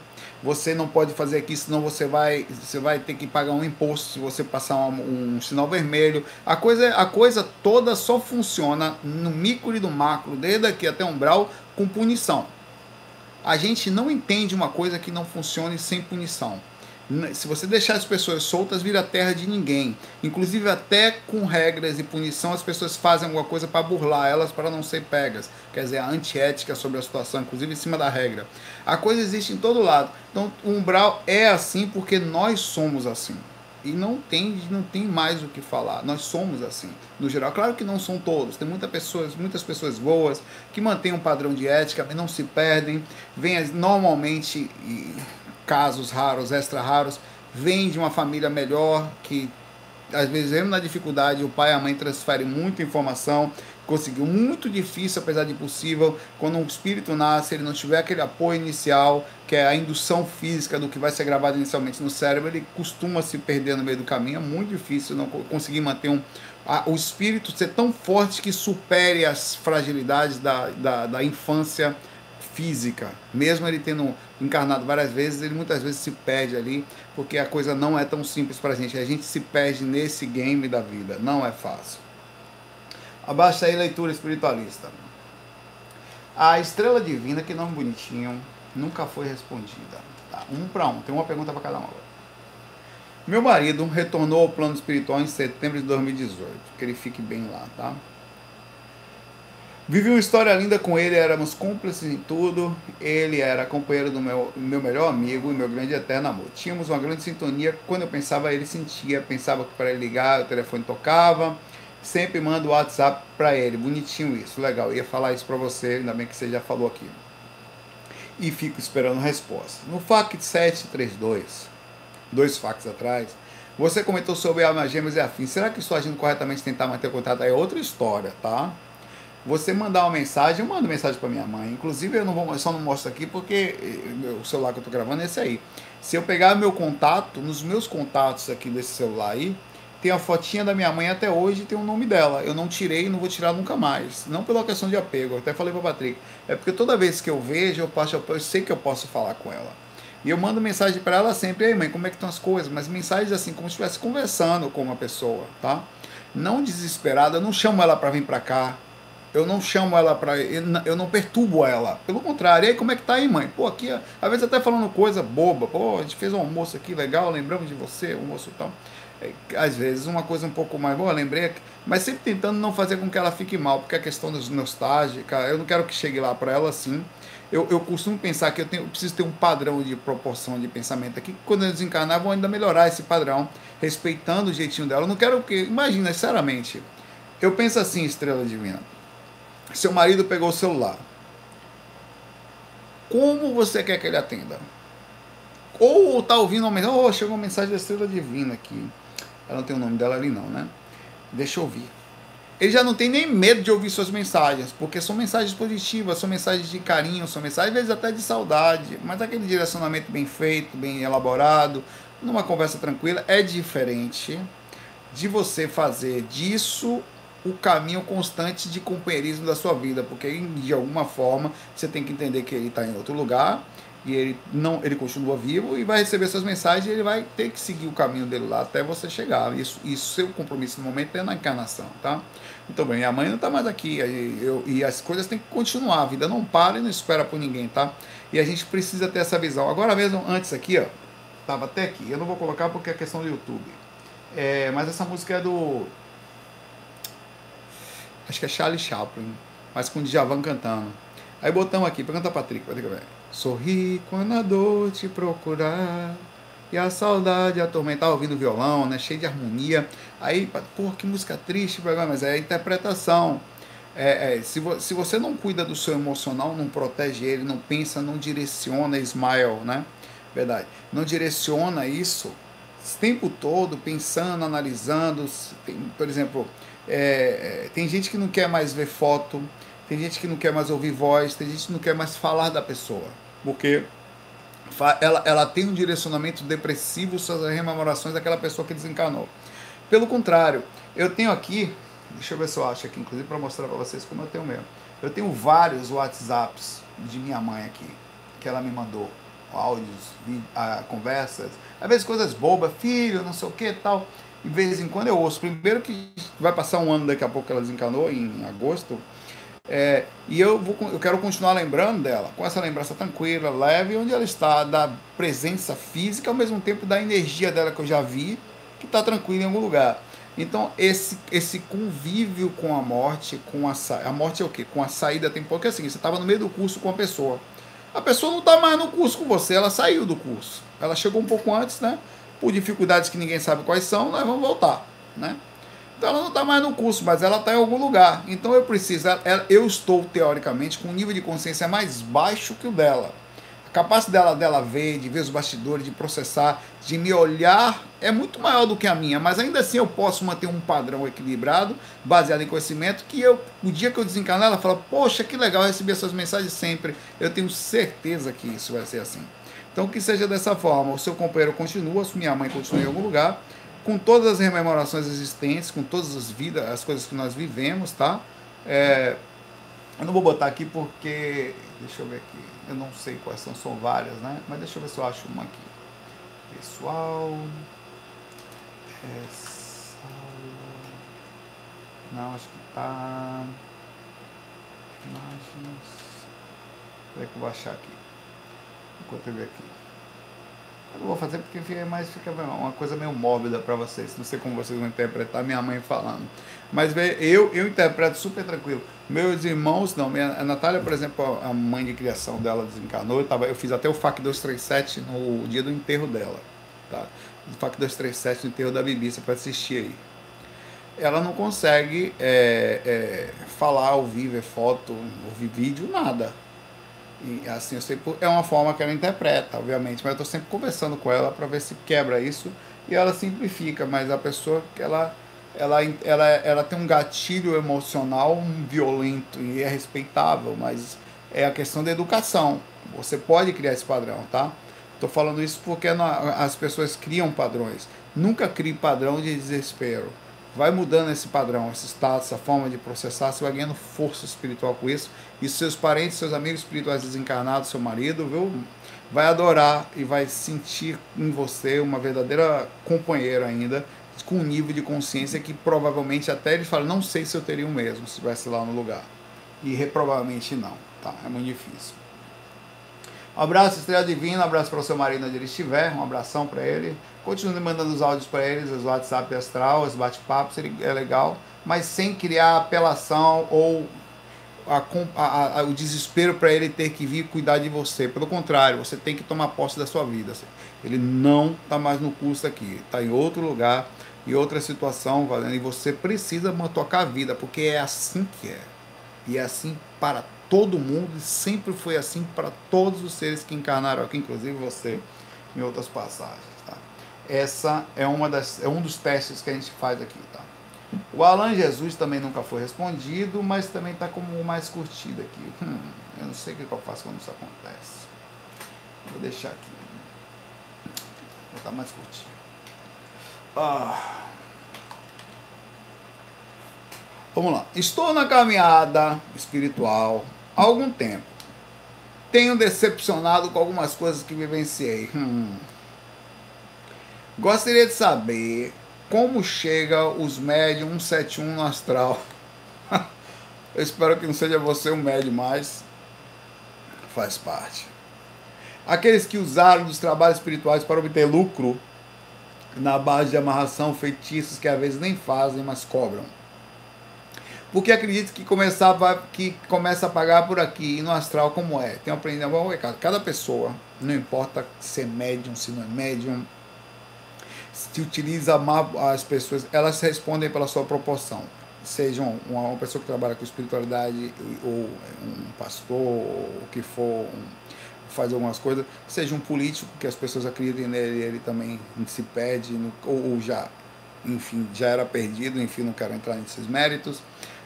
Você não pode fazer aqui, senão você vai, você vai ter que pagar um imposto se você passar um, um sinal vermelho. A coisa, a coisa toda só funciona no micro e no macro, desde aqui até umbral, com punição. A gente não entende uma coisa que não funcione sem punição se você deixar as pessoas soltas, vira terra de ninguém. Inclusive, até com regras e punição, as pessoas fazem alguma coisa para burlar elas, para não ser pegas. Quer dizer, a antiética sobre a situação, inclusive em cima da regra. A coisa existe em todo lado. Então, o umbral é assim porque nós somos assim. E não tem, não tem mais o que falar. Nós somos assim, no geral. Claro que não são todos. Tem muitas pessoas, muitas pessoas boas que mantêm um padrão de ética, não se perdem. Vêm normalmente casos raros, extra raros, vem de uma família melhor, que às vezes mesmo na dificuldade, o pai e a mãe transferem muita informação, conseguiu muito difícil, apesar de possível, quando um espírito nasce, ele não tiver aquele apoio inicial, que é a indução física do que vai ser gravado inicialmente no cérebro, ele costuma se perder no meio do caminho, é muito difícil não conseguir manter um, a, o espírito ser tão forte que supere as fragilidades da, da, da infância física, mesmo ele tendo encarnado várias vezes, ele muitas vezes se perde ali, porque a coisa não é tão simples para a gente. A gente se perde nesse game da vida, não é fácil. Abaixa aí leitura espiritualista. A estrela divina, que não bonitinho, nunca foi respondida. Tá, um para um, tem uma pergunta para cada um agora. Meu marido retornou ao plano espiritual em setembro de 2018. Que ele fique bem lá, tá? Vivi uma história linda com ele, éramos cúmplices em tudo. Ele era companheiro do meu, meu melhor amigo e meu grande eterno amor. Tínhamos uma grande sintonia. Quando eu pensava, ele sentia. Pensava que para ele ligar, o telefone tocava. Sempre mando o WhatsApp para ele. Bonitinho isso, legal. Eu ia falar isso para você, ainda bem que você já falou aqui. E fico esperando a resposta. No FAC 732, dois facs atrás, você comentou sobre almas gêmeas e afins. Será que estou agindo corretamente tentar manter o contato? É outra história, tá? Você mandar uma mensagem, eu mando mensagem para minha mãe. Inclusive, eu não vou, só não mostro aqui porque eh, o celular que eu estou gravando é esse aí. Se eu pegar meu contato, nos meus contatos aqui desse celular aí, tem a fotinha da minha mãe até hoje tem o nome dela. Eu não tirei e não vou tirar nunca mais. Não pela questão de apego, eu até falei para Patrick. É porque toda vez que eu vejo, eu, passo, eu sei que eu posso falar com ela. E eu mando mensagem para ela sempre, ei mãe, como é que estão as coisas? Mas mensagens assim, como se estivesse conversando com uma pessoa, tá? Não desesperada, eu não chamo ela para vir para cá. Eu não chamo ela para. Eu não perturbo ela. Pelo contrário, e aí como é que tá aí, mãe? Pô, aqui, às vezes até falando coisa boba. Pô, a gente fez um almoço aqui legal, lembramos de você, almoço tal. É, às vezes uma coisa um pouco mais boa, lembrei, mas sempre tentando não fazer com que ela fique mal, porque a questão dos nostálgica, eu não quero que chegue lá para ela assim. Eu, eu costumo pensar que eu, tenho, eu preciso ter um padrão de proporção de pensamento aqui, quando eu desencarnar, vou ainda melhorar esse padrão, respeitando o jeitinho dela. Eu não quero que. Imagina, sinceramente, eu penso assim, estrela divina. Seu marido pegou o celular. Como você quer que ele atenda? Ou tá ouvindo uma mensagem, oh, chegou uma mensagem da estrela divina aqui. Ela não tem o nome dela ali não, né? Deixa eu ouvir. Ele já não tem nem medo de ouvir suas mensagens, porque são mensagens positivas, são mensagens de carinho, são mensagens às vezes até de saudade, mas aquele direcionamento bem feito, bem elaborado, numa conversa tranquila, é diferente de você fazer disso o caminho constante de companheirismo da sua vida, porque de alguma forma você tem que entender que ele está em outro lugar e ele não ele continua vivo e vai receber suas mensagens e ele vai ter que seguir o caminho dele lá até você chegar. Isso, isso seu compromisso no momento é na encarnação, tá? Então, bem, minha mãe não está mais aqui eu, e as coisas têm que continuar, a vida não para e não espera por ninguém, tá? E a gente precisa ter essa visão. Agora mesmo, antes aqui, ó, tava até aqui, eu não vou colocar porque é questão do YouTube. É, mas essa música é do acho que é Charlie Chaplin, mas com o Djavan cantando. Aí botamos aqui, pergunta Patrick, Patrick, velho. Sorri quando a dor te procurar e a saudade atormentar ouvindo violão, né? Cheio de harmonia. Aí, pô, que música triste, mas é a interpretação. É, é, se, vo, se você não cuida do seu emocional, não protege ele, não pensa, não direciona, smile, né? Verdade. Não direciona isso o tempo todo, pensando, analisando. Tem, por exemplo, é, é, tem gente que não quer mais ver foto, tem gente que não quer mais ouvir voz, tem gente que não quer mais falar da pessoa, porque ela, ela tem um direcionamento depressivo sobre as rememorações daquela pessoa que desencarnou. Pelo contrário, eu tenho aqui, deixa eu ver se eu acho aqui, inclusive para mostrar para vocês como eu tenho mesmo. Eu tenho vários WhatsApps de minha mãe aqui, que ela me mandou, áudios, ah, conversas, às vezes coisas bobas, filho, não sei o que tal de vez em quando eu ouço. Primeiro que vai passar um ano daqui a pouco que ela desencanou, em agosto. É, e eu, vou, eu quero continuar lembrando dela, com essa lembrança tranquila, leve, onde ela está, da presença física, ao mesmo tempo da energia dela que eu já vi, que está tranquila em algum lugar. Então, esse, esse convívio com a morte, com a, a morte é o quê? Com a saída tem porque assim, você estava no meio do curso com a pessoa. A pessoa não está mais no curso com você, ela saiu do curso. Ela chegou um pouco antes, né? Por dificuldades que ninguém sabe quais são, nós vamos voltar, né? Então ela não está mais no curso, mas ela está em algum lugar. Então eu preciso, eu estou teoricamente com um nível de consciência mais baixo que o dela. A capacidade dela, dela ver, de ver os bastidores, de processar, de me olhar é muito maior do que a minha, mas ainda assim eu posso manter um padrão equilibrado, baseado em conhecimento, que eu, o dia que eu desencarnar, ela fala, poxa, que legal receber essas mensagens sempre. Eu tenho certeza que isso vai ser assim. Então que seja dessa forma, o seu companheiro continua, minha mãe continua em algum lugar, com todas as rememorações existentes, com todas as vidas, as coisas que nós vivemos, tá? É, eu não vou botar aqui porque, deixa eu ver aqui, eu não sei quais são, são várias, né? Mas deixa eu ver se eu acho uma aqui. Pessoal, é, não, acho que tá, imagens, Peraí que eu vou achar aqui enquanto eu ver aqui. Eu não vou fazer porque fica mais fica uma coisa meio mórbida para vocês. Não sei como vocês vão interpretar minha mãe falando. Mas eu, eu interpreto super tranquilo. Meus irmãos, não. Minha, a Natália, por exemplo, a mãe de criação dela desencarnou. Eu, tava, eu fiz até o FAC 237 no dia do enterro dela. Tá? O FAC 237 no enterro da Bibi, você pode assistir aí. Ela não consegue é, é, falar, ouvir, ver foto, ouvir vídeo, nada e assim, eu sei, é uma forma que ela interpreta, obviamente, mas eu estou sempre conversando com ela para ver se quebra isso e ela simplifica, mas a pessoa que ela ela, ela, ela tem um gatilho emocional violento e é respeitável, mas é a questão da educação. Você pode criar esse padrão, tá? Estou falando isso porque as pessoas criam padrões. Nunca crie padrão de desespero. Vai mudando esse padrão, esse estado, essa forma de processar, você vai ganhando força espiritual com isso. E seus parentes, seus amigos espirituais desencarnados, seu marido, viu? Vai adorar e vai sentir em você uma verdadeira companheira ainda, com um nível de consciência que provavelmente até ele fala, não sei se eu teria o mesmo se estivesse lá no lugar. E provavelmente não, tá? É muito difícil. Um abraço, Estrela Divina, um abraço para o seu marido onde ele estiver, um abração para ele. Continue mandando os áudios para eles, os WhatsApp astral, os bate-papos, é legal, mas sem criar apelação ou a, a, a, o desespero para ele ter que vir cuidar de você. Pelo contrário, você tem que tomar posse da sua vida. Ele não está mais no curso aqui, está em outro lugar, em outra situação, valendo, e você precisa tocar a vida, porque é assim que é. E é assim para todo mundo, e sempre foi assim para todos os seres que encarnaram aqui, inclusive você, em outras passagens. Essa é, uma das, é um dos testes que a gente faz aqui. Tá? O Alan Jesus também nunca foi respondido, mas também está como o mais curtido aqui. Hum, eu não sei o que eu faço quando isso acontece. Vou deixar aqui. Vou estar mais curtido. Ah. Vamos lá. Estou na caminhada espiritual há algum tempo. Tenho decepcionado com algumas coisas que vivenciei. Hum. Gostaria de saber como chega os médios 171 no astral. Eu espero que não seja você o médio, mas faz parte. Aqueles que usaram dos trabalhos espirituais para obter lucro na base de amarração, feitiços que às vezes nem fazem, mas cobram porque acredito que começava que começa a pagar por aqui e no astral como é. Tem um aprendendo bom recado. Cada pessoa, não importa se é médium, se não é médium, se utiliza as pessoas, elas respondem pela sua proporção. Seja uma, pessoa que trabalha com espiritualidade, ou um pastor, ou o que for, um, faz algumas coisas, seja um político que as pessoas acreditem nele, ele também se perde, ou, ou já, enfim, já era perdido, enfim, não quero entrar nesses méritos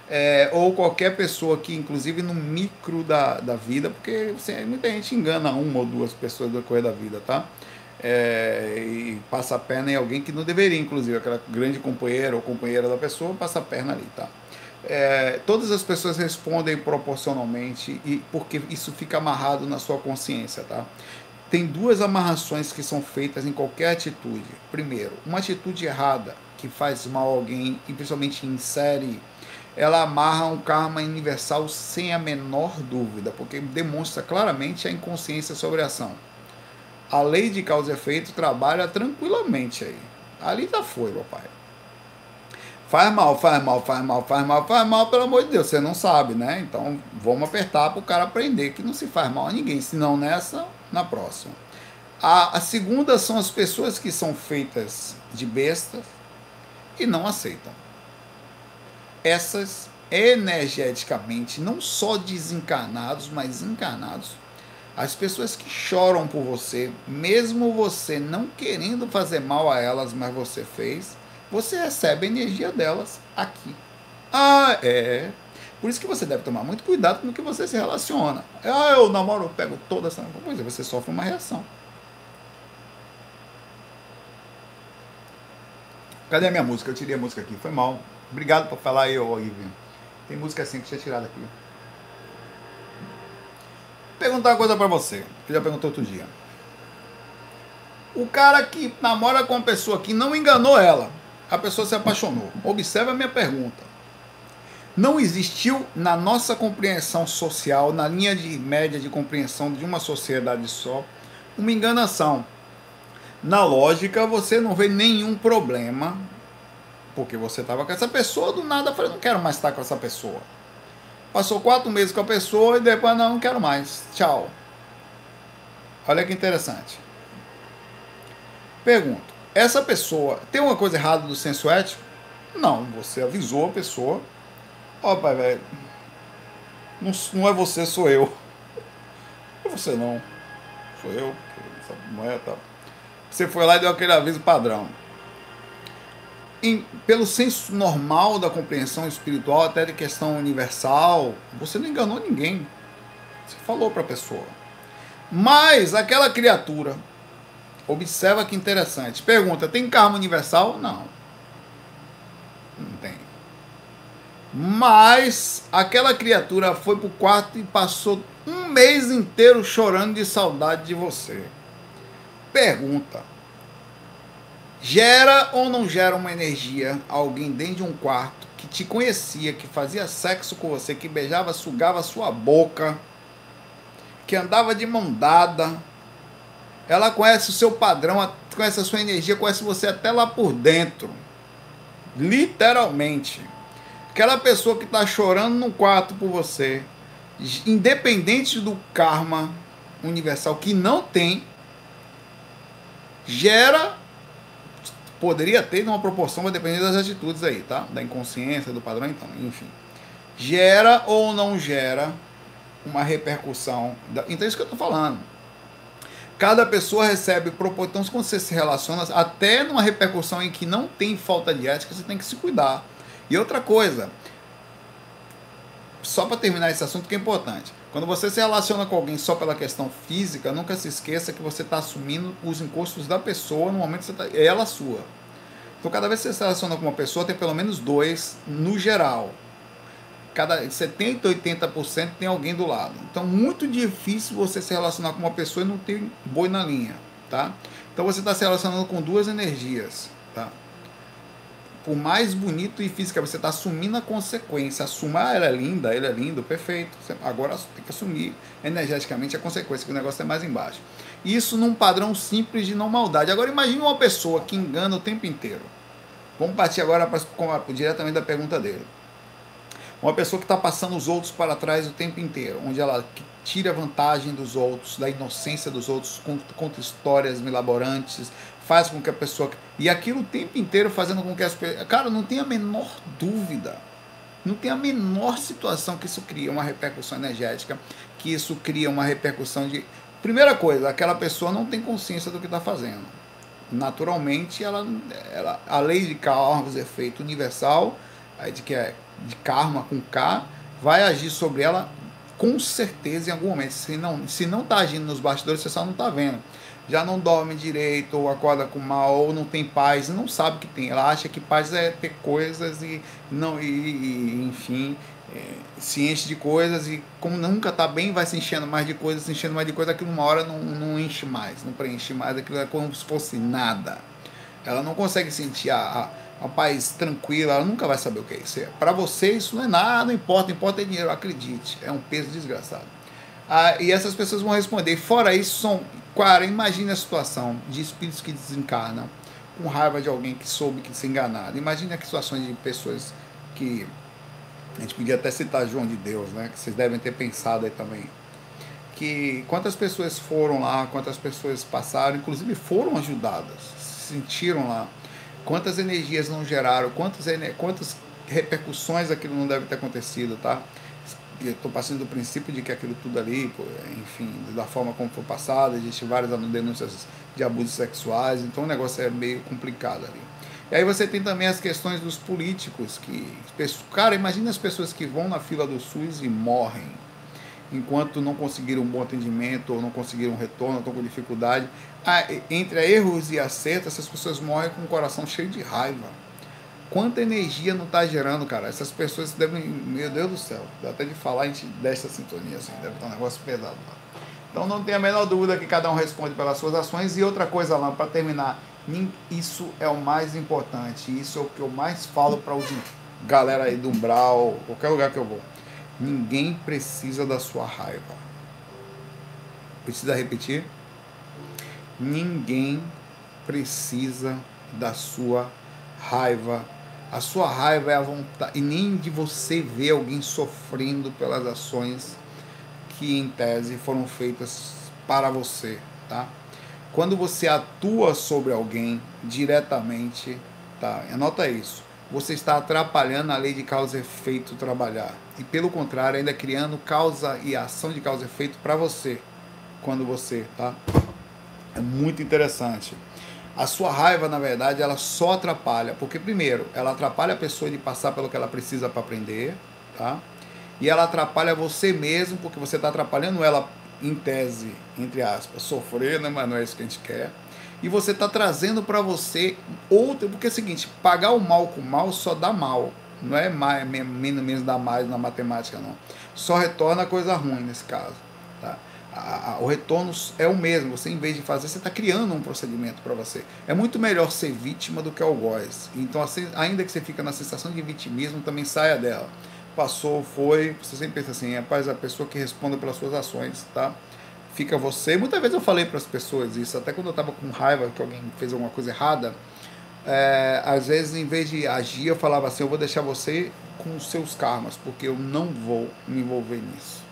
é, ou qualquer pessoa que, inclusive no micro da, da vida, porque assim, muita gente engana uma ou duas pessoas do correr da vida, tá? É, e passa a perna em alguém que não deveria, inclusive, aquela grande companheira ou companheira da pessoa, passa a perna ali, tá? É, todas as pessoas respondem proporcionalmente e porque isso fica amarrado na sua consciência, tá? Tem duas amarrações que são feitas em qualquer atitude. Primeiro, uma atitude errada que faz mal a alguém, e principalmente série ela amarra um karma universal sem a menor dúvida, porque demonstra claramente a inconsciência sobre a ação. A lei de causa e efeito trabalha tranquilamente aí. Ali já foi, papai. Faz mal, faz mal, faz mal, faz mal, faz mal, pelo amor de Deus, você não sabe, né? Então vamos apertar para o cara aprender que não se faz mal a ninguém, se não nessa, na próxima. A, a segunda são as pessoas que são feitas de bestas e não aceitam essas energeticamente, não só desencarnados, mas encarnados, as pessoas que choram por você, mesmo você não querendo fazer mal a elas, mas você fez, você recebe a energia delas aqui. Ah, é. Por isso que você deve tomar muito cuidado com o que você se relaciona. Ah, eu namoro, eu pego toda essa. Pois é, você sofre uma reação. Cadê a minha música? Eu tirei a música aqui, foi mal. Obrigado por falar aí, Ivan. Tem música assim que tinha tirado aqui. Perguntar uma coisa pra você, que já perguntou outro dia. O cara que namora com uma pessoa que não enganou ela, a pessoa se apaixonou. Observe a minha pergunta. Não existiu na nossa compreensão social, na linha de média de compreensão de uma sociedade só, uma enganação. Na lógica, você não vê nenhum problema porque você estava com essa pessoa, do nada eu falei, não quero mais estar com essa pessoa. Passou quatro meses com a pessoa e depois, não, não quero mais. Tchau. Olha que interessante. Pergunto, essa pessoa tem uma coisa errada do senso ético? Não, você avisou a pessoa. Ó, oh, pai, velho, não, não é você, sou eu. É você não. Sou eu. Não é, tá. Você foi lá e deu aquele aviso padrão. Em, pelo senso normal da compreensão espiritual, até de questão universal, você não enganou ninguém. Você falou para a pessoa. Mas aquela criatura, observa que interessante. Pergunta: tem karma universal? Não. Não tem. Mas aquela criatura foi pro quarto e passou um mês inteiro chorando de saudade de você. Pergunta: gera ou não gera uma energia alguém dentro de um quarto que te conhecia, que fazia sexo com você, que beijava, sugava sua boca, que andava de mão dada? Ela conhece o seu padrão, conhece a sua energia, conhece você até lá por dentro. Literalmente. Aquela pessoa que está chorando no quarto por você, independente do karma universal que não tem, gera poderia ter numa proporção, vai depender das atitudes aí, tá? Da inconsciência, do padrão, então, enfim. Gera ou não gera uma repercussão. Da... Então é isso que eu estou falando. Cada pessoa recebe proporção. Então, quando você se relaciona, até numa repercussão em que não tem falta de ética, você tem que se cuidar. E outra coisa, só para terminar esse assunto que é importante. Quando você se relaciona com alguém só pela questão física, nunca se esqueça que você está assumindo os encostos da pessoa no momento que tá, é ela sua. Então, cada vez que você se relaciona com uma pessoa, tem pelo menos dois no geral. Cada 70, 80% tem alguém do lado. Então, muito difícil você se relacionar com uma pessoa e não ter boi na linha, tá? Então, você está se relacionando com duas energias, tá? Por mais bonito e física, você está assumindo a consequência. Assumar, ah, ela é linda, ele é lindo, perfeito. Agora tem que assumir energeticamente a consequência, que o negócio é mais embaixo. Isso num padrão simples de não maldade. Agora imagine uma pessoa que engana o tempo inteiro. Vamos partir agora para, diretamente da pergunta dele. Uma pessoa que está passando os outros para trás o tempo inteiro, onde ela tira vantagem dos outros, da inocência dos outros, conta histórias milaborantes, faz com que a pessoa. E aquilo o tempo inteiro fazendo com que as pessoas. Cara, não tem a menor dúvida. Não tem a menor situação que isso cria uma repercussão energética, que isso cria uma repercussão de. Primeira coisa, aquela pessoa não tem consciência do que está fazendo. Naturalmente, ela, ela, a lei de causa efeito universal, de que é de karma com K, vai agir sobre ela com certeza em algum momento. Se não se não está agindo nos bastidores, você só não está vendo já não dorme direito, ou acorda com mal, ou não tem paz, não sabe que tem. Ela acha que paz é ter coisas e não e, e enfim, é, se enche de coisas e como nunca está bem, vai se enchendo mais de coisas, se enchendo mais de coisas, aquilo uma hora não, não enche mais, não preenche mais, aquilo é como se fosse nada. Ela não consegue sentir a, a, a paz tranquila, ela nunca vai saber o que é isso. Para você isso não é nada, não importa, importa é dinheiro, acredite, é um peso desgraçado. Ah, e essas pessoas vão responder. Fora isso, são. Cara, imagine a situação de espíritos que desencarnam com raiva de alguém que soube que se enganado. Imagine as situações de pessoas que. A gente podia até citar João de Deus, né? Que vocês devem ter pensado aí também. Que quantas pessoas foram lá, quantas pessoas passaram, inclusive foram ajudadas, se sentiram lá. Quantas energias não geraram, quantas, quantas repercussões aquilo não deve ter acontecido, tá? Estou passando do princípio de que aquilo tudo ali, enfim, da forma como foi passado, existe várias denúncias de abusos sexuais, então o negócio é meio complicado ali. E aí você tem também as questões dos políticos, que, cara, imagina as pessoas que vão na fila do SUS e morrem, enquanto não conseguiram um bom atendimento, ou não conseguiram um retorno, estão com dificuldade. Ah, entre erros e acertos, essas pessoas morrem com o coração cheio de raiva quanta energia não está gerando, cara. Essas pessoas devem. Meu Deus do céu, dá até de falar a gente dessa sintonia, assim, deve estar um negócio pesado lá. Então não tem a menor dúvida que cada um responde pelas suas ações. E outra coisa lá, para terminar, isso é o mais importante. Isso é o que eu mais falo para os galera aí do Umbral, qualquer lugar que eu vou. Ninguém precisa da sua raiva. Precisa repetir? Ninguém precisa da sua raiva a sua raiva é a vontade, e nem de você ver alguém sofrendo pelas ações que, em tese, foram feitas para você, tá? Quando você atua sobre alguém diretamente, tá? Anota isso. Você está atrapalhando a lei de causa e efeito trabalhar. E pelo contrário, ainda criando causa e ação de causa e efeito para você, quando você, tá? É muito interessante. A sua raiva, na verdade, ela só atrapalha, porque primeiro, ela atrapalha a pessoa de passar pelo que ela precisa para aprender, tá? E ela atrapalha você mesmo, porque você está atrapalhando ela em tese, entre aspas, sofrer, né? Mas não é isso que a gente quer. E você está trazendo para você outra, porque é o seguinte, pagar o mal com mal só dá mal. Não é mais, menos, menos dá mais na matemática, não. Só retorna coisa ruim nesse caso. Tá? A, a, o retorno é o mesmo. Você, em vez de fazer, você está criando um procedimento para você. É muito melhor ser vítima do que algoz. Então, assim, ainda que você fica na sensação de vitimismo, também saia dela. Passou, foi. Você sempre pensa assim, rapaz, a pessoa que responde pelas suas ações, tá? Fica você. Muitas vezes eu falei para as pessoas isso, até quando eu estava com raiva que alguém fez alguma coisa errada. É, às vezes, em vez de agir, eu falava assim: eu vou deixar você com os seus karmas, porque eu não vou me envolver nisso.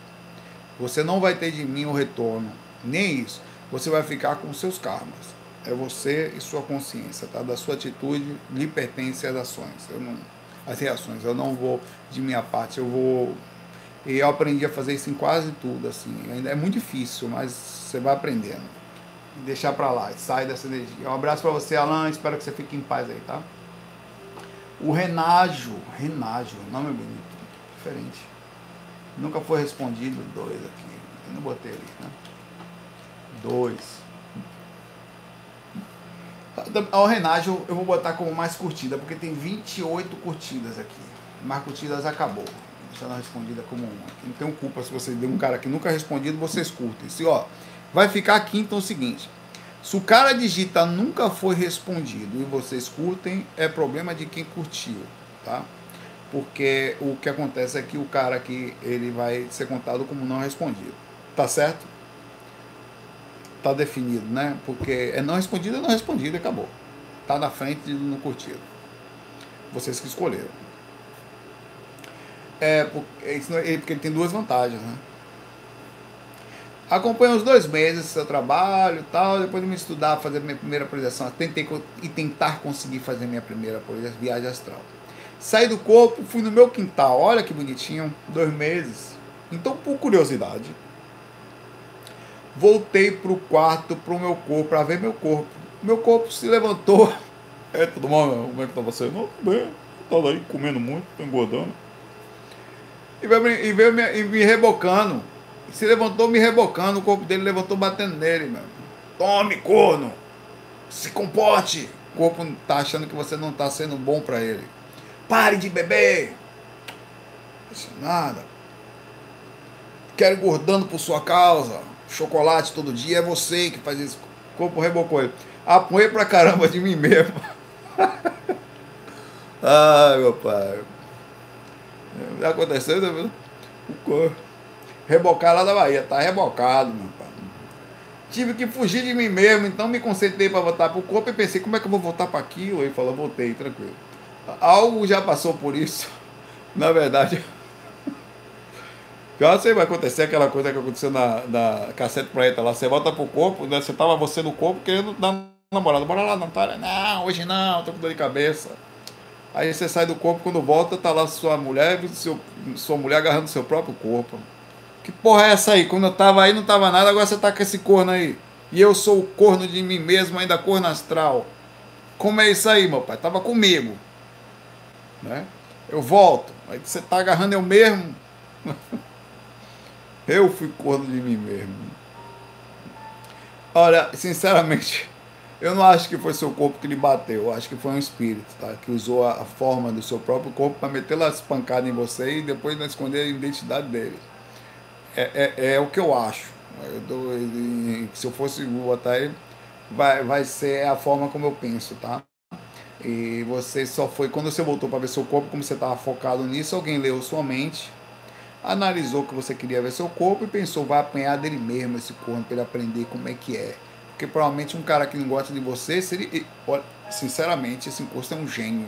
Você não vai ter de mim o retorno, nem isso. Você vai ficar com seus karmas. É você e sua consciência, tá? Da sua atitude lhe pertence as ações. Eu não, as reações. Eu não vou de minha parte. Eu vou. E eu aprendi a fazer isso em quase tudo, assim. Ainda é muito difícil, mas você vai aprendendo. Deixar para lá, sai dessa energia. Um abraço para você, Alan. Espero que você fique em paz aí, tá? O Renajo, Renajo, nome bonito, diferente. Nunca foi respondido dois aqui. Eu não botei ali, né? Dois. O Renajo eu vou botar como mais curtida, porque tem 28 curtidas aqui. Mais curtidas acabou. Deixando a respondida como uma. Não tenho culpa se você deu um cara que nunca respondido, vocês curtem. Se, ó, vai ficar aqui então é o seguinte. Se o cara digita nunca foi respondido e vocês curtem, é problema de quem curtiu, tá? Porque o que acontece é que o cara aqui, ele vai ser contado como não respondido. Tá certo? Tá definido, né? Porque é não respondido, é não respondido acabou. Tá na frente não curtido. Vocês que escolheram. É porque, é, porque ele tem duas vantagens, né? Acompanho uns dois meses seu trabalho e tal. Depois de me estudar, fazer minha primeira projeção, tentei e tentar conseguir fazer minha primeira viagem astral. Saí do corpo, fui no meu quintal. Olha que bonitinho, dois meses. Então, por curiosidade, voltei pro quarto, pro meu corpo, para ver meu corpo. Meu corpo se levantou. É, tudo bom? Como é que tá você? Não, bem. Tava aí comendo muito, engordando. E veio, e veio me, e me rebocando se levantou me rebocando, o corpo dele levantou batendo nele, meu. Tome, corno! Se comporte! O corpo tá achando que você não tá sendo bom para ele. Pare de beber! Nada. Quero engordando por sua causa. Chocolate todo dia é você que faz isso. Corpo rebocou ele. Apoiei pra caramba de mim mesmo. Ai, meu pai. Aconteceu, né? O corpo. Rebocar lá da Bahia, tá rebocado, meu pai. Tive que fugir de mim mesmo, então me concentrei para voltar para o corpo e pensei, como é que eu vou voltar para aquilo? Ele falou, voltei, tranquilo. Algo já passou por isso. Na verdade, já sei vai acontecer aquela coisa que aconteceu na, na cassete preta lá. Você volta pro corpo, né? Você tava você no corpo querendo dar namorada. Bora lá, Natália. Não, hoje não, tô com dor de cabeça. Aí você sai do corpo, quando volta, tá lá sua mulher, seu, sua mulher agarrando seu próprio corpo. Que porra é essa aí? Quando eu tava aí não tava nada, agora você tá com esse corno aí. E eu sou o corno de mim mesmo, ainda corno astral. Como é isso aí, meu pai? Tava comigo. Né? Eu volto. Aí você tá agarrando eu mesmo. eu fui corno de mim mesmo. Olha, sinceramente, eu não acho que foi seu corpo que lhe bateu. Eu acho que foi um espírito, tá? Que usou a forma do seu próprio corpo para meter as pancadas em você e depois não esconder a identidade dele é, é, é o que eu acho. Eu se eu fosse botar ele, vai, vai ser a forma como eu penso, tá? E você só foi, quando você voltou para ver seu corpo, como você estava focado nisso, alguém leu sua mente, analisou que você queria ver seu corpo e pensou, vai apanhar dele mesmo esse corpo para ele aprender como é que é. Porque provavelmente um cara que não gosta de você, seria, sinceramente, esse encosto é um gênio.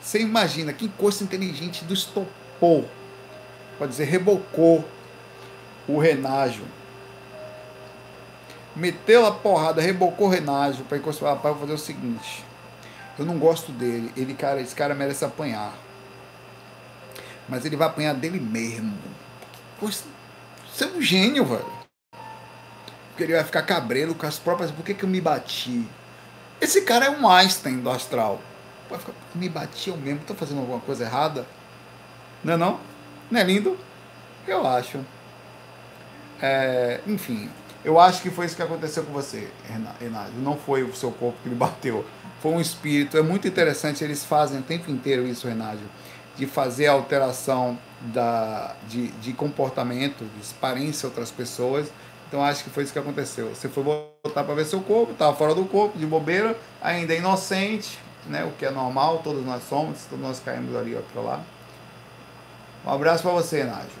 Você imagina que encosto inteligente do estopou pode dizer, rebocou o Renágio. Meteu a porrada, rebocou o Renágio para encostar. Rapaz, vou fazer o seguinte. Eu não gosto dele. Ele, cara, esse cara merece apanhar. Mas ele vai apanhar dele mesmo. Você é um gênio, velho. Porque ele vai ficar cabreiro com as próprias. Por que, que eu me bati? Esse cara é um Einstein do astral. Me batia eu mesmo, tô fazendo alguma coisa errada? Não é não? Não é lindo? Eu acho. É, enfim, eu acho que foi isso que aconteceu com você, Renato. Não foi o seu corpo que lhe bateu. Foi um espírito. É muito interessante, eles fazem o tempo inteiro isso, Renato, de fazer alteração da, de, de comportamento, de experiência outras pessoas. Então acho que foi isso que aconteceu. Você foi voltar para ver seu corpo, estava fora do corpo, de bobeira, ainda inocente, né? o que é normal, todos nós somos, todos nós caímos ali para lá. Um abraço para você, Nádio.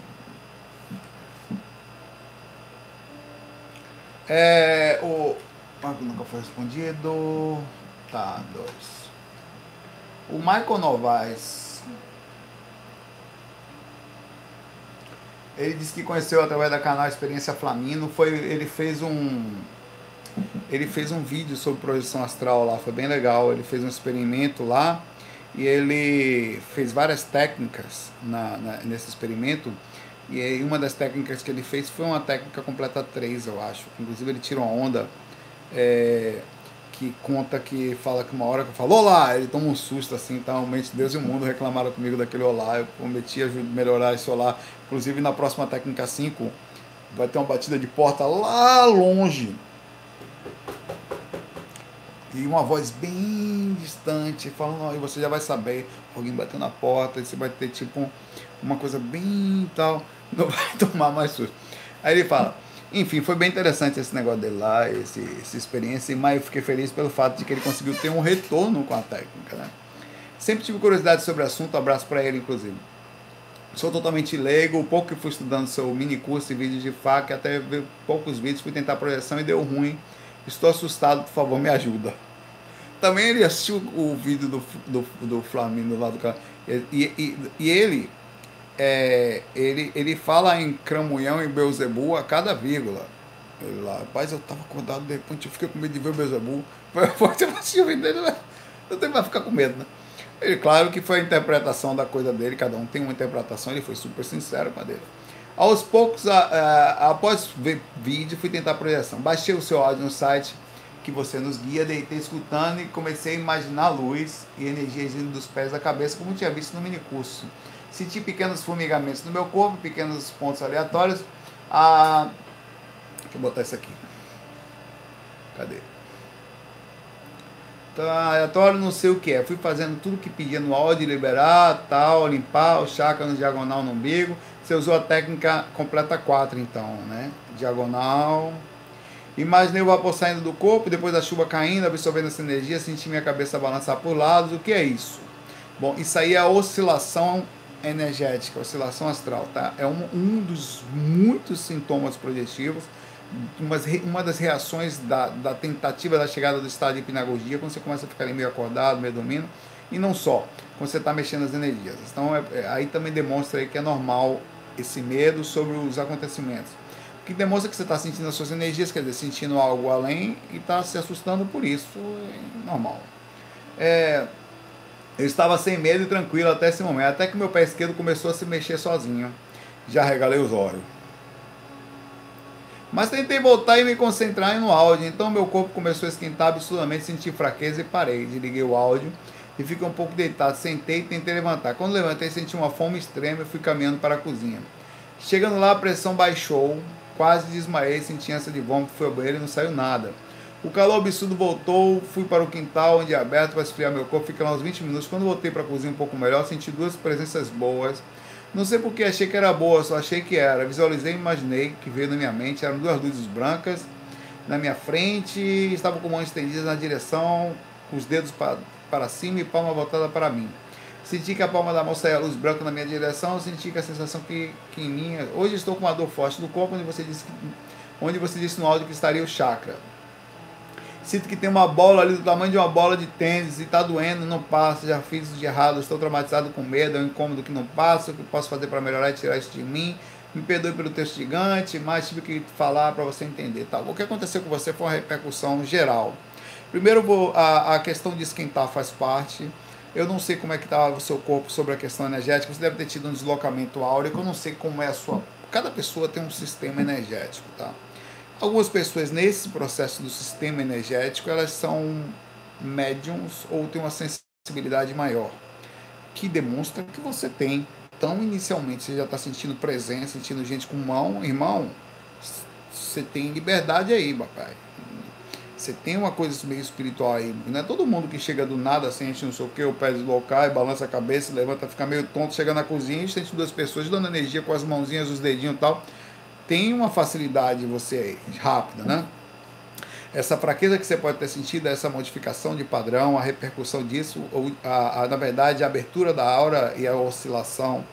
É, o. Ah, nunca foi respondido. Dois. O Michael Novaes. Ele disse que conheceu através da canal Experiência Flamino. Foi, ele fez um. Ele fez um vídeo sobre projeção astral lá, foi bem legal. Ele fez um experimento lá e ele fez várias técnicas na, na nesse experimento e aí uma das técnicas que ele fez foi uma técnica completa 3, eu acho. Inclusive ele tira uma onda é, que conta que fala que uma hora que eu falo olá, ele toma um susto assim, então realmente Deus e o mundo reclamaram comigo daquele olá. Eu prometi melhorar esse olá. Inclusive na próxima técnica 5 vai ter uma batida de porta lá longe. E uma voz bem distante, falando, oh, você já vai saber, alguém bateu na porta, e você vai ter tipo uma coisa bem tal não vai tomar mais susto. Aí ele fala, enfim, foi bem interessante esse negócio dele lá, esse, essa experiência, mas eu fiquei feliz pelo fato de que ele conseguiu ter um retorno com a técnica, né? Sempre tive curiosidade sobre o assunto, abraço para ele, inclusive. Sou totalmente leigo, o pouco que fui estudando seu mini curso de vídeos de faca, até ver poucos vídeos, fui tentar projeção e deu ruim. Estou assustado, por favor, me ajuda. Também ele assistiu o vídeo do, do, do Flamengo lá do cara. E, e, e ele é, ele, ele fala em Cramunhão e Beuzebu a cada vírgula. Ele lá, rapaz, eu estava acordado, de repente eu fiquei com medo de ver o Beuzebu. Você vai assistir o vídeo dele, né? Eu tenho que ficar com medo, né? Ele, claro que foi a interpretação da coisa dele, cada um tem uma interpretação, ele foi super sincero com a dele. Aos poucos, a, a, após ver vídeo, fui tentar a projeção. Baixei o seu áudio no site que você nos guia, deitei escutando e comecei a imaginar a luz e energias indo dos pés da cabeça, como tinha visto no minicurso. Senti pequenos formigamentos no meu corpo, pequenos pontos aleatórios. Ah, deixa eu botar isso aqui. Cadê? Tá, aleatório, não sei o que é. Fui fazendo tudo que pedia no áudio, liberar, tal, limpar o chakra no diagonal no umbigo. Você usou a técnica completa 4, então, né? Diagonal. Imaginei o vapor saindo do corpo, depois da chuva caindo, absorvendo essa energia, senti minha cabeça balançar por lados. O que é isso? Bom, isso aí é a oscilação energética, oscilação astral, tá? É um, um dos muitos sintomas projetivos, uma, uma das reações da, da tentativa da chegada do estado de hipnagogia, quando você começa a ficar meio acordado, meio dormindo, e não só, quando você está mexendo as energias. Então, é, é, aí também demonstra aí que é normal esse medo sobre os acontecimentos. Que demonstra que você está sentindo as suas energias, quer dizer, sentindo algo além e está se assustando por isso, é normal. É, eu estava sem medo e tranquilo até esse momento, até que meu pé esquerdo começou a se mexer sozinho. Já regalei os olhos. Mas tentei voltar e me concentrar no áudio, então meu corpo começou a esquentar absurdamente, senti fraqueza e parei. Desliguei o áudio e fiquei um pouco deitado, sentei e tentei levantar. Quando levantei, senti uma fome extrema e fui caminhando para a cozinha. Chegando lá, a pressão baixou, quase desmaiei, senti ânsia de vômito, fui ao banheiro e não saiu nada. O calor absurdo voltou, fui para o quintal, onde é aberto para esfriar meu corpo, fiquei lá uns 20 minutos. Quando voltei para a cozinha um pouco melhor, senti duas presenças boas. Não sei porque achei que era boa, só achei que era. Visualizei e imaginei que veio na minha mente. Eram duas luzes brancas na minha frente, estavam com mãos estendidas na direção, com os dedos para, para cima e palma voltada para mim. Senti que a palma da mão saía luz branca na minha direção, senti que a sensação que, que em mim. Hoje estou com uma dor forte no corpo, onde você disse, que, onde você disse no áudio que estaria o chakra. Sinto que tem uma bola ali do tamanho de uma bola de tênis e está doendo, não passa, já fiz isso de errado, estou traumatizado com medo, é um incômodo que não passa, o que posso fazer para melhorar e tirar isso de mim? Me perdoe pelo texto gigante, mas tive que falar para você entender. Tá? O que aconteceu com você foi uma repercussão geral. Primeiro, vou, a, a questão de esquentar faz parte. Eu não sei como é que está o seu corpo sobre a questão energética. Você deve ter tido um deslocamento áureo. Eu não sei como é a sua. Cada pessoa tem um sistema energético, tá? Algumas pessoas nesse processo do sistema energético, elas são médiums ou têm uma sensibilidade maior, que demonstra que você tem. Então, inicialmente, você já está sentindo presença, sentindo gente com mão, irmão, você tem liberdade aí, papai. Você tem uma coisa meio espiritual aí. Não é todo mundo que chega do nada, sente não sei o que, o pé deslocar e balança a cabeça, levanta, fica meio tonto, chega na cozinha e sente duas pessoas dando energia com as mãozinhas, os dedinhos e tal. Tem uma facilidade você rápida, né? Essa fraqueza que você pode ter sentido, essa modificação de padrão, a repercussão disso, ou a, a, na verdade a abertura da aura e a oscilação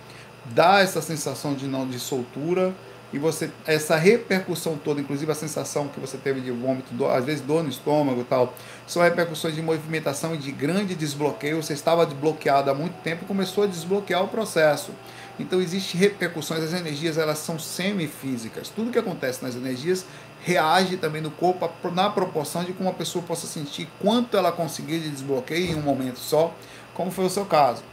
dá essa sensação de não de soltura e você essa repercussão toda, inclusive a sensação que você teve de vômito, do, às vezes dor no estômago e tal, são repercussões de movimentação e de grande desbloqueio. Você estava desbloqueado há muito tempo começou a desbloquear o processo. Então existe repercussões, as energias elas são semifísicas. Tudo que acontece nas energias reage também no corpo na proporção de como a pessoa possa sentir quanto ela conseguir de desbloqueio em um momento só, como foi o seu caso.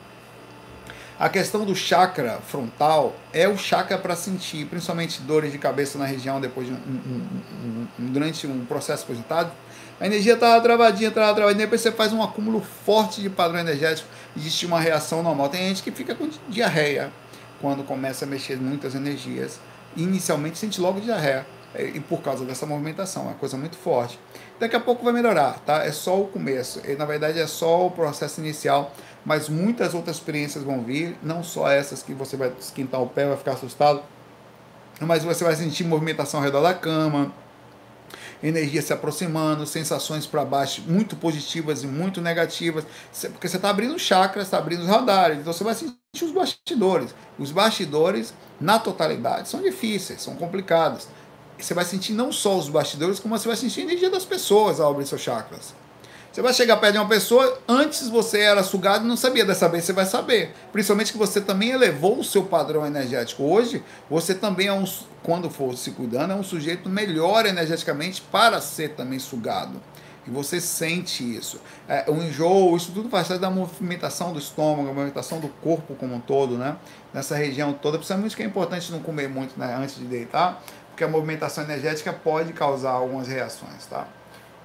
A questão do chakra frontal é o chakra para sentir, principalmente dores de cabeça na região depois de um, um, um, durante um processo positado. A energia estava travadinha, estava travadinha, depois você faz um acúmulo forte de padrão energético, existe uma reação normal. Tem gente que fica com diarreia quando começa a mexer muitas energias. Inicialmente sente logo diarreia, e por causa dessa movimentação, é uma coisa muito forte. Daqui a pouco vai melhorar, tá? É só o começo, e, na verdade é só o processo inicial mas muitas outras experiências vão vir, não só essas que você vai esquentar o pé, vai ficar assustado, mas você vai sentir movimentação ao redor da cama, energia se aproximando, sensações para baixo muito positivas e muito negativas, porque você está abrindo chakras, está abrindo os radares, então você vai sentir os bastidores. Os bastidores, na totalidade, são difíceis, são complicados. Você vai sentir não só os bastidores, como você vai sentir a energia das pessoas ao abrir seus chakras. Você vai chegar perto de uma pessoa, antes você era sugado e não sabia, dessa vez você vai saber. Principalmente que você também elevou o seu padrão energético. Hoje, você também é um, quando for se cuidando, é um sujeito melhor energeticamente para ser também sugado. E você sente isso. É, o enjoo, isso tudo faz parte da movimentação do estômago, a movimentação do corpo como um todo, né? Nessa região toda. Principalmente que é importante não comer muito né, antes de deitar, porque a movimentação energética pode causar algumas reações, tá?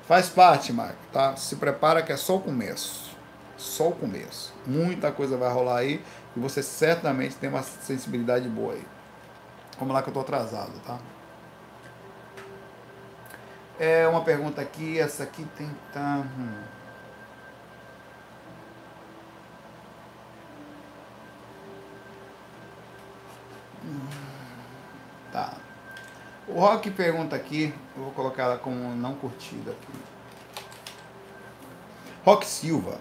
Faz parte, Marco, tá? Se prepara que é só o começo. Só o começo. Muita coisa vai rolar aí e você certamente tem uma sensibilidade boa aí. Vamos lá que eu tô atrasado, tá? É uma pergunta aqui, essa aqui tem tá, hum. Tá. O Rock pergunta aqui, eu vou colocar ela como não curtida aqui. Rock Silva.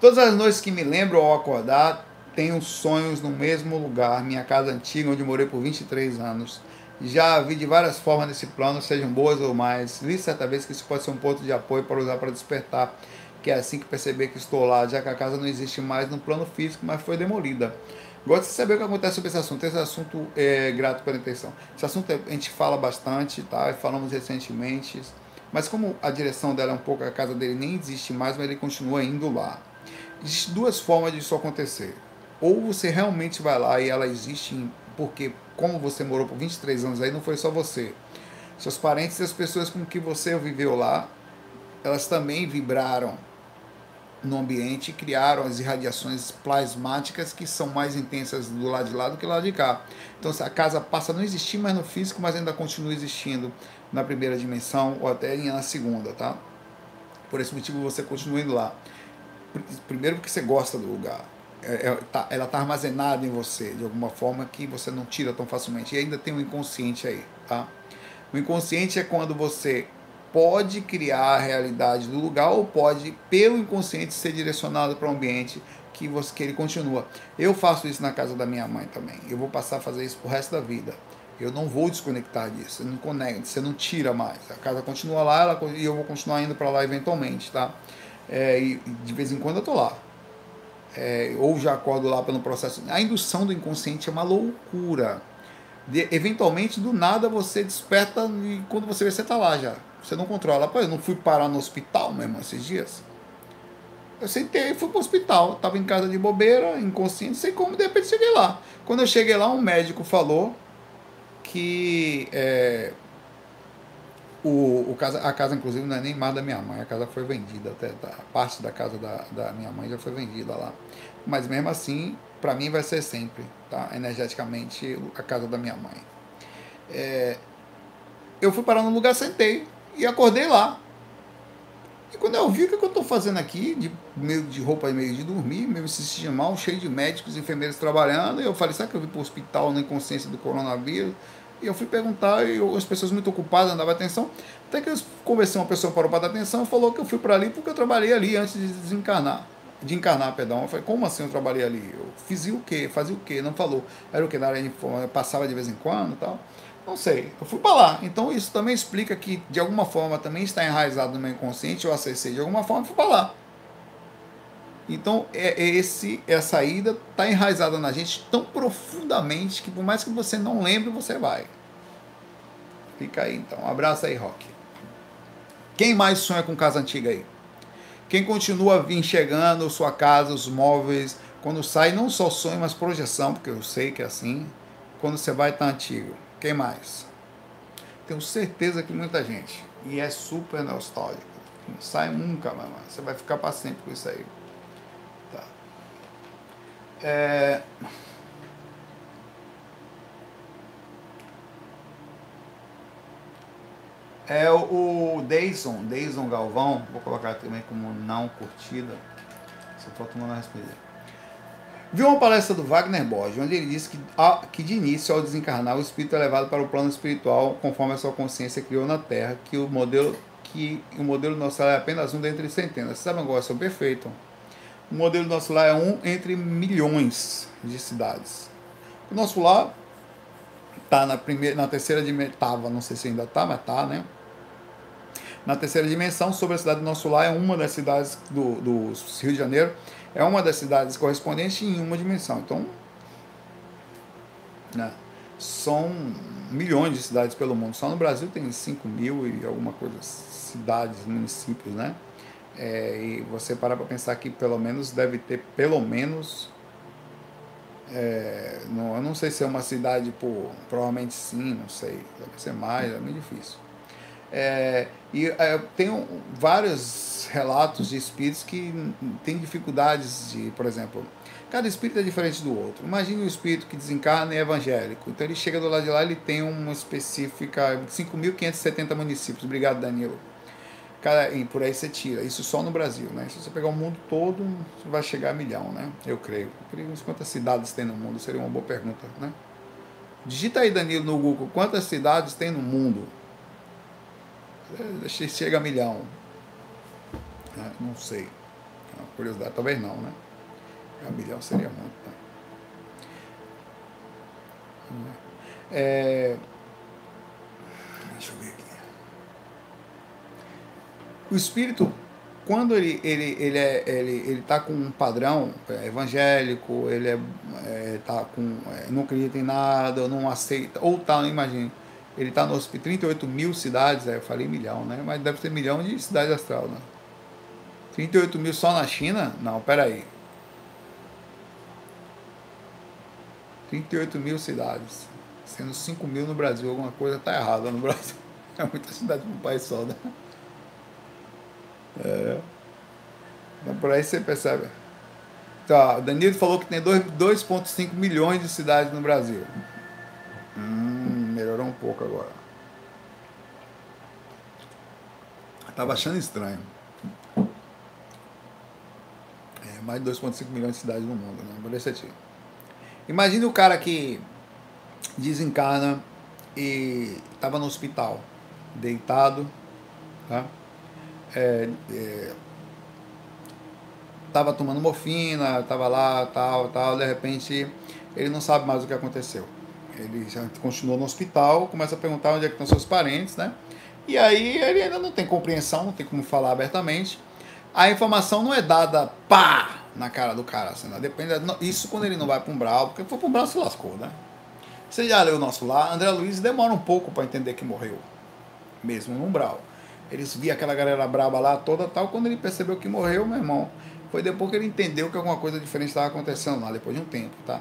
Todas as noites que me lembro ao acordar, tenho sonhos no mesmo lugar, minha casa antiga, onde morei por 23 anos. Já vi de várias formas nesse plano, sejam boas ou mais. Li certa vez que isso pode ser um ponto de apoio para usar para despertar, que é assim que perceber que estou lá, já que a casa não existe mais no plano físico, mas foi demolida. Gosto de saber o que acontece sobre esse assunto. Esse assunto é grato pela atenção. Esse assunto a gente fala bastante, tá? Falamos recentemente. Mas como a direção dela é um pouco, a casa dele nem existe mais, mas ele continua indo lá. Existem duas formas disso acontecer. Ou você realmente vai lá e ela existe porque, como você morou por 23 anos aí, não foi só você. Seus parentes e as pessoas com que você viveu lá, elas também vibraram no ambiente criaram as irradiações plasmáticas que são mais intensas do lado de lá do que do lado de cá. Então a casa passa a não existir mais no físico, mas ainda continua existindo na primeira dimensão ou até na segunda, tá? Por esse motivo você continua indo lá. Primeiro porque você gosta do lugar. É, é, tá, ela está armazenada em você de alguma forma que você não tira tão facilmente. E ainda tem o um inconsciente aí, tá? O inconsciente é quando você pode criar a realidade do lugar ou pode, pelo inconsciente, ser direcionado para o um ambiente que, você, que ele continua. Eu faço isso na casa da minha mãe também. Eu vou passar a fazer isso pro resto da vida. Eu não vou desconectar disso. Você não conecta, você não tira mais. A casa continua lá ela, e eu vou continuar indo para lá eventualmente, tá? É, e de vez em quando eu tô lá. É, ou já acordo lá pelo processo. A indução do inconsciente é uma loucura. De, eventualmente, do nada, você desperta e quando você vê, você tá lá já. Você não controla. Pô, eu não fui parar no hospital mesmo esses dias. Eu sentei e fui pro hospital. Tava em casa de bobeira, inconsciente, sei como, de repente cheguei lá. Quando eu cheguei lá, um médico falou que é, o, o casa, a casa, inclusive, não é nem mais da minha mãe, a casa foi vendida, até parte da casa da, da minha mãe já foi vendida lá. Mas mesmo assim, para mim vai ser sempre, tá? Energeticamente, a casa da minha mãe. É, eu fui parar no lugar, sentei e acordei lá. E quando eu vi o que eu estou fazendo aqui, de meio de roupa meio de dormir, meio se mal, cheio de médicos e enfermeiros trabalhando, eu falei, será que eu vim para o hospital na inconsciência do coronavírus? E eu fui perguntar, e eu, as pessoas muito ocupadas não davam atenção. Até que eu conversei uma pessoa parou para dar atenção e falou que eu fui para ali porque eu trabalhei ali antes de desencarnar. De encarnar, perdão. Eu falei, como assim eu trabalhei ali? Eu fiz o quê? Fazia o quê? Não falou. Era o que? Na área de passava de vez em quando e tal. Não sei. Eu fui para lá. Então isso também explica que, de alguma forma, também está enraizado no meu inconsciente, eu acessei de alguma forma e fui para lá. Então, é, é esse, essa ida está enraizada na gente tão profundamente que, por mais que você não lembre, você vai. Fica aí, então. Um abraço aí, Rock. Quem mais sonha com casa antiga aí? Quem continua vir chegando, sua casa, os móveis, quando sai, não só sonho, mas projeção, porque eu sei que é assim. Quando você vai, tá antigo. Quem mais? Tenho certeza que muita gente. E é super nostálgico. Não sai nunca, mais. Você vai ficar para sempre com isso aí. Tá. É... É o, o Deison, Deison Galvão, vou colocar também como não curtida. Só falta uma responder. Viu uma palestra do Wagner Borges, onde ele disse que, que de início, ao desencarnar, o espírito é levado para o plano espiritual conforme a sua consciência criou na Terra, que o modelo que o modelo nosso é apenas um dentre centenas. Sabem agora, são perfeito. O modelo nosso lar é um entre milhões de cidades. O nosso lar está na primeira, na terceira dimensão, não sei se ainda está, mas está, né? Na terceira dimensão, sobre a cidade do nosso lar, é uma das cidades do, do Rio de Janeiro, é uma das cidades correspondentes em uma dimensão. Então, né, são milhões de cidades pelo mundo. Só no Brasil tem 5 mil e alguma coisa, cidades, municípios, né? É, e você parar para pensar que pelo menos deve ter pelo menos é, não, eu não sei se é uma cidade por provavelmente sim não sei deve ser mais é muito difícil é, e é, tenho vários relatos de espíritos que têm dificuldades de, por exemplo, cada espírito é diferente do outro. Imagine um espírito que desencarna e é evangélico. Então ele chega do lado de lá ele tem uma específica 5.570 municípios. Obrigado, Danilo. Cara, e por aí você tira. Isso só no Brasil, né? Se você pegar o mundo todo, você vai chegar a milhão, né? Eu creio. Quantas cidades tem no mundo? Seria uma boa pergunta, né? Digita aí, Danilo, no Google, quantas cidades tem no mundo? Chega a milhão. É, não sei. É uma curiosidade, talvez não, né? A milhão seria muito. Né? É, deixa eu ver aqui. O espírito, quando ele ele ele é, ele ele está com um padrão é evangélico, ele é, é tá com é, não acredita em nada, não aceita ou tá, imagine ele está nos 38 mil cidades, eu falei milhão, né? Mas deve ter milhão de cidades astral, né? 38 mil só na China? Não, peraí. 38 mil cidades. Sendo 5 mil no Brasil, alguma coisa está errada no Brasil. É muita cidade para um país só, né? É. Então por aí você percebe. Tá, o Danilo falou que tem 2,5 milhões de cidades no Brasil. Melhorou um pouco agora. Estava achando estranho. É, mais de 2,5 milhões de cidades no mundo, né? Deixar aqui. Imagine o cara que desencarna e estava no hospital, deitado, tá? É, é, tava tomando morfina, tava lá, tal, tal, de repente ele não sabe mais o que aconteceu. Ele já no hospital, começa a perguntar onde é que estão seus parentes, né? E aí ele ainda não tem compreensão, não tem como falar abertamente. A informação não é dada pá na cara do cara, assim, né? Depende, isso quando ele não vai para um brau, porque for para um brau se lascou, né? Você já leu o nosso lá, André Luiz demora um pouco para entender que morreu, mesmo no umbral. Eles via aquela galera braba lá toda tal, quando ele percebeu que morreu, meu irmão, foi depois que ele entendeu que alguma coisa diferente estava acontecendo lá, depois de um tempo, tá?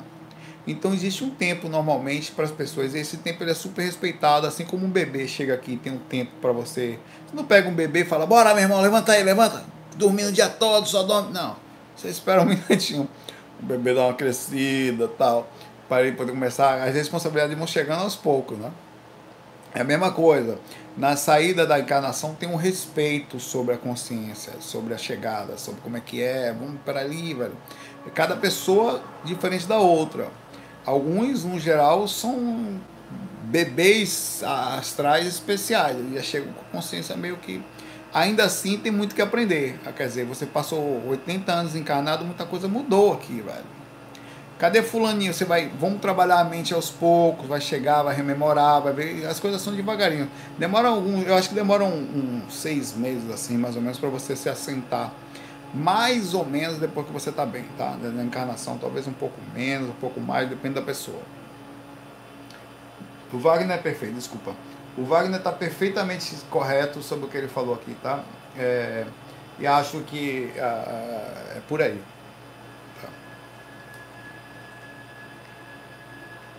Então existe um tempo normalmente para as pessoas. Esse tempo ele é super respeitado, assim como um bebê chega aqui e tem um tempo para você. Você não pega um bebê e fala: "Bora, meu irmão, levanta aí, levanta". Dormindo o dia todo, só dorme. Não. Você espera um minutinho. O bebê dá uma crescida, tal, para ele poder começar. As responsabilidades vão chegando aos poucos, né? É a mesma coisa. Na saída da encarnação tem um respeito sobre a consciência, sobre a chegada, sobre como é que é. Vamos para ali, velho. Cada pessoa diferente da outra. Alguns, no geral, são bebês astrais especiais. Eles já chegam com consciência meio que. Ainda assim, tem muito que aprender. Quer dizer, você passou 80 anos encarnado, muita coisa mudou aqui, velho. Cadê fulaninho? Você vai, vamos trabalhar a mente aos poucos, vai chegar, vai rememorar, vai ver, as coisas são devagarinho. Demora algum, eu acho que demoram um, um, seis meses assim, mais ou menos, para você se assentar mais ou menos depois que você está bem, tá? Na encarnação, talvez um pouco menos, um pouco mais, depende da pessoa. O Wagner é perfeito, desculpa. O Wagner está perfeitamente correto sobre o que ele falou aqui, tá? É, e acho que uh, é por aí. Tá?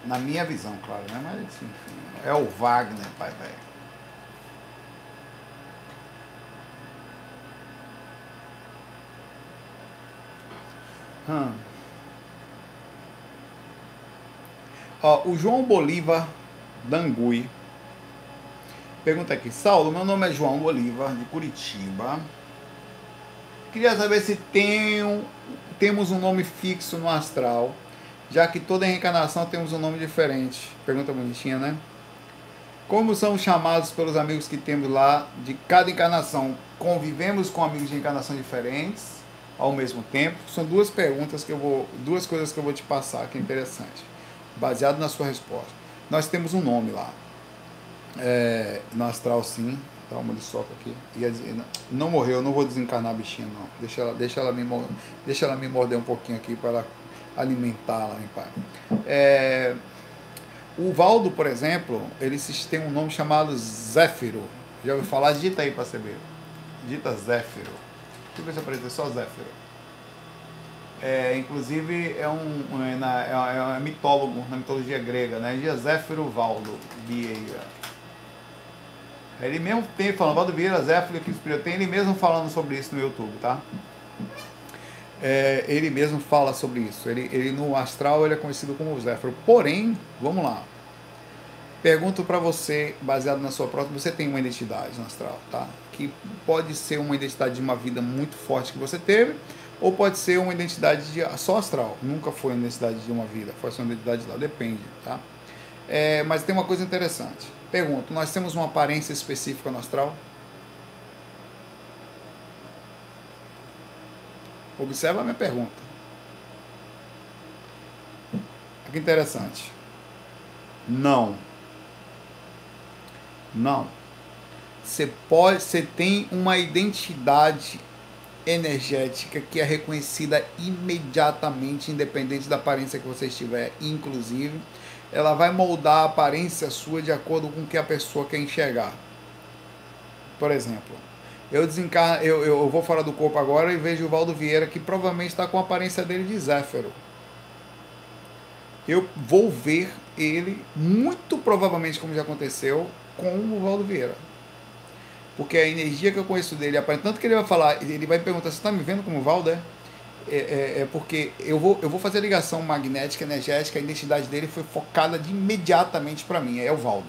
Na minha visão, claro, né? Mas enfim, é o Wagner, pai velho. Hum. Ó, o João Bolívar Dangui pergunta aqui: Saulo, meu nome é João Bolívar, de Curitiba. Queria saber se tem, temos um nome fixo no astral, já que toda reencarnação temos um nome diferente. Pergunta bonitinha, né? Como são chamados pelos amigos que temos lá de cada encarnação? Convivemos com amigos de encarnação diferentes? Ao mesmo tempo? São duas perguntas que eu vou, duas coisas que eu vou te passar que é interessante, baseado na sua resposta. Nós temos um nome lá, é, no astral sim, dá uma de soca aqui. Dizer, não morreu, não vou desencarnar a bichinha não. Deixa ela, deixa ela me, deixa ela me morder um pouquinho aqui para alimentá-la, meu pai. É, o Valdo, por exemplo, ele tem um nome chamado Zéfiro. Já ouviu falar? Dita aí para saber. Dita Zéfiro. Deixa eu apareceu só Zéfiro. É, inclusive é um, é, na, é, é mitólogo na mitologia grega, né? Zéfiro Valdo Vieira. Ele mesmo tem falando, Valdo Vieira, Zéfiro que inspirou, tem ele mesmo falando sobre isso no YouTube, tá? É, ele mesmo fala sobre isso. Ele, ele no astral ele é conhecido como Zéfiro. Porém, vamos lá. Pergunto para você, baseado na sua própria, você tem uma identidade astral, tá? que pode ser uma identidade de uma vida muito forte que você teve, ou pode ser uma identidade de, só astral. Nunca foi uma identidade de uma vida, foi só uma identidade lá, depende, tá? É, mas tem uma coisa interessante. Pergunto, nós temos uma aparência específica no astral? Observa a minha pergunta. Que interessante. Não. Não você pode, você tem uma identidade energética que é reconhecida imediatamente, independente da aparência que você estiver, inclusive, ela vai moldar a aparência sua de acordo com o que a pessoa quer enxergar. Por exemplo, eu desencarno, eu, eu vou fora do corpo agora e vejo o Valdo Vieira que provavelmente está com a aparência dele de Zéfiro. Eu vou ver ele, muito provavelmente, como já aconteceu, com o Valdo Vieira porque a energia que eu conheço dele, tanto que ele vai falar, ele vai perguntar, você está me vendo como Valdo, é? É, é, é, porque eu vou, eu vou fazer a ligação magnética, energética, a identidade dele foi focada de imediatamente para mim, é o Valdo.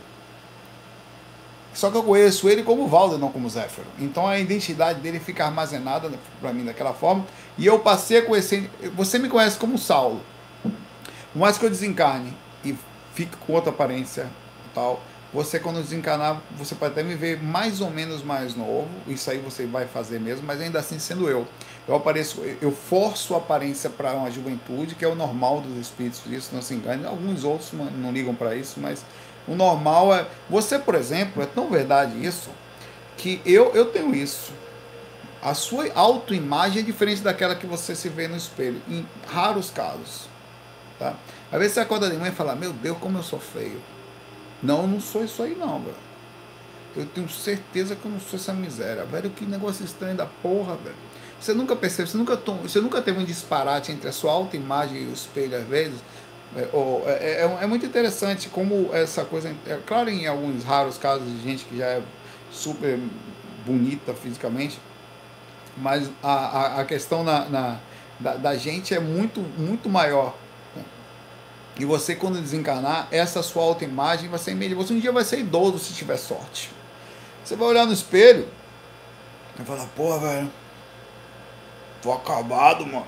Só que eu conheço ele como Valdo, não como Zéfiro. Então a identidade dele fica armazenada para mim daquela forma. E eu passei a conhecer. Você me conhece como Saulo. Por mais que eu desencarne e fique com outra aparência e tal, você, quando desencarnar, você pode até me ver mais ou menos mais novo. Isso aí você vai fazer mesmo, mas ainda assim sendo eu. Eu apareço, eu forço a aparência para uma juventude, que é o normal dos espíritos, isso não se engane. Alguns outros não ligam para isso, mas o normal é. Você, por exemplo, é tão verdade isso, que eu, eu tenho isso. A sua autoimagem é diferente daquela que você se vê no espelho, em raros casos. Tá? Às vezes você acorda de manhã e fala: Meu Deus, como eu sou feio. Não, não sou isso aí não, velho. Eu tenho certeza que eu não sou essa miséria. Velho, que negócio estranho da porra, velho. Você nunca percebe, você nunca, tom, você nunca teve um disparate entre a sua autoimagem e o espelho, às vezes. É, é, é, é, muito interessante como essa coisa. É claro, em alguns raros casos de gente que já é super bonita fisicamente, mas a, a, a questão na, na da, da, gente é muito, muito maior. E você, quando desencarnar, essa sua autoimagem vai ser imediata. Você um dia vai ser idoso se tiver sorte. Você vai olhar no espelho e falar, porra, velho, tô acabado, mano.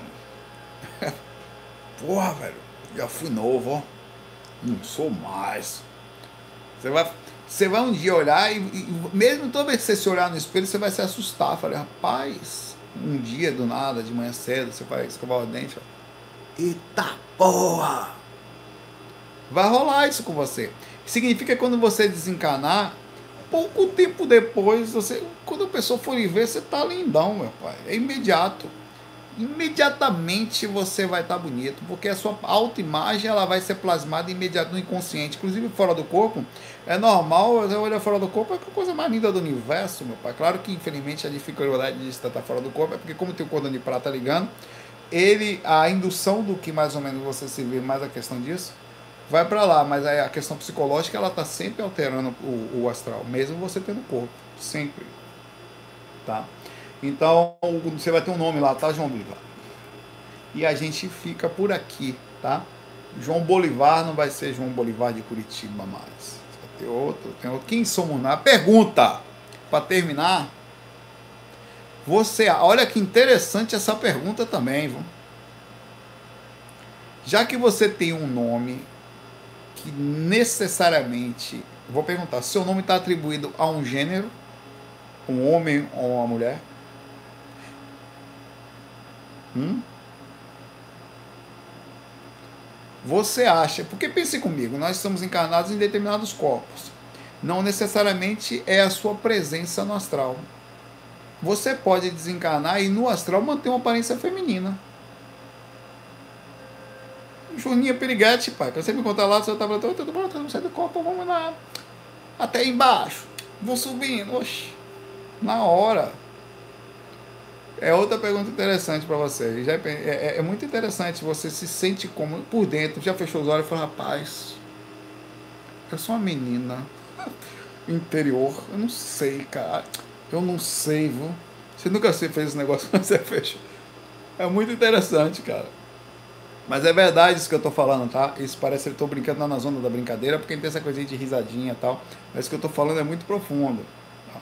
porra, velho, já fui novo, ó. Não sou mais. Você vai, você vai um dia olhar e, e mesmo toda vez que você se olhar no espelho, você vai se assustar. Falei, rapaz, um dia do nada, de manhã cedo, você vai escovar o dente. Ó. Eita porra! Vai rolar isso com você. Significa que quando você desencanar, pouco tempo depois, você, quando a pessoa for lhe ver, você tá lindão, meu pai. É imediato. Imediatamente você vai estar tá bonito, porque a sua autoimagem ela vai ser plasmada imediato no inconsciente, inclusive fora do corpo. É normal, você olha fora do corpo, é a coisa mais linda do universo, meu pai. Claro que infelizmente a dificuldade de estar fora do corpo é porque como tem o cordão de prata ligando, ele a indução do que mais ou menos você se vê mais a questão disso vai para lá, mas a questão psicológica ela tá sempre alterando o, o, astral, mesmo você tendo corpo, sempre, tá? Então você vai ter um nome lá, tá, João Bolivar? E a gente fica por aqui, tá? João Bolivar não vai ser João Bolivar de Curitiba mais. Ter outro, tem outro. Quem somos nós? Pergunta para terminar. Você, olha que interessante essa pergunta também, viu? Já que você tem um nome que necessariamente, vou perguntar, seu nome está atribuído a um gênero, um homem ou uma mulher? Hum? Você acha, porque pense comigo, nós estamos encarnados em determinados corpos. Não necessariamente é a sua presença no astral. Você pode desencarnar e no astral manter uma aparência feminina. Juninha Piriguete, pai. Quando você me contar lá, você tava falando, tudo bom, não sai do copo, vamos lá. Até embaixo. Vou subindo. Oxi. Na hora. É outra pergunta interessante para você. Já é, é, é, muito interessante. Você se sente como por dentro. Já fechou os olhos e falou, rapaz, eu sou uma menina interior. Eu não sei, cara. Eu não sei, viu? Você nunca fez esse negócio quando você fecha. É muito interessante, cara. Mas é verdade isso que eu tô falando, tá? Isso parece que eu tô brincando na zona da brincadeira, porque tem essa coisa de risadinha e tal. Mas o que eu tô falando é muito profundo. Tá?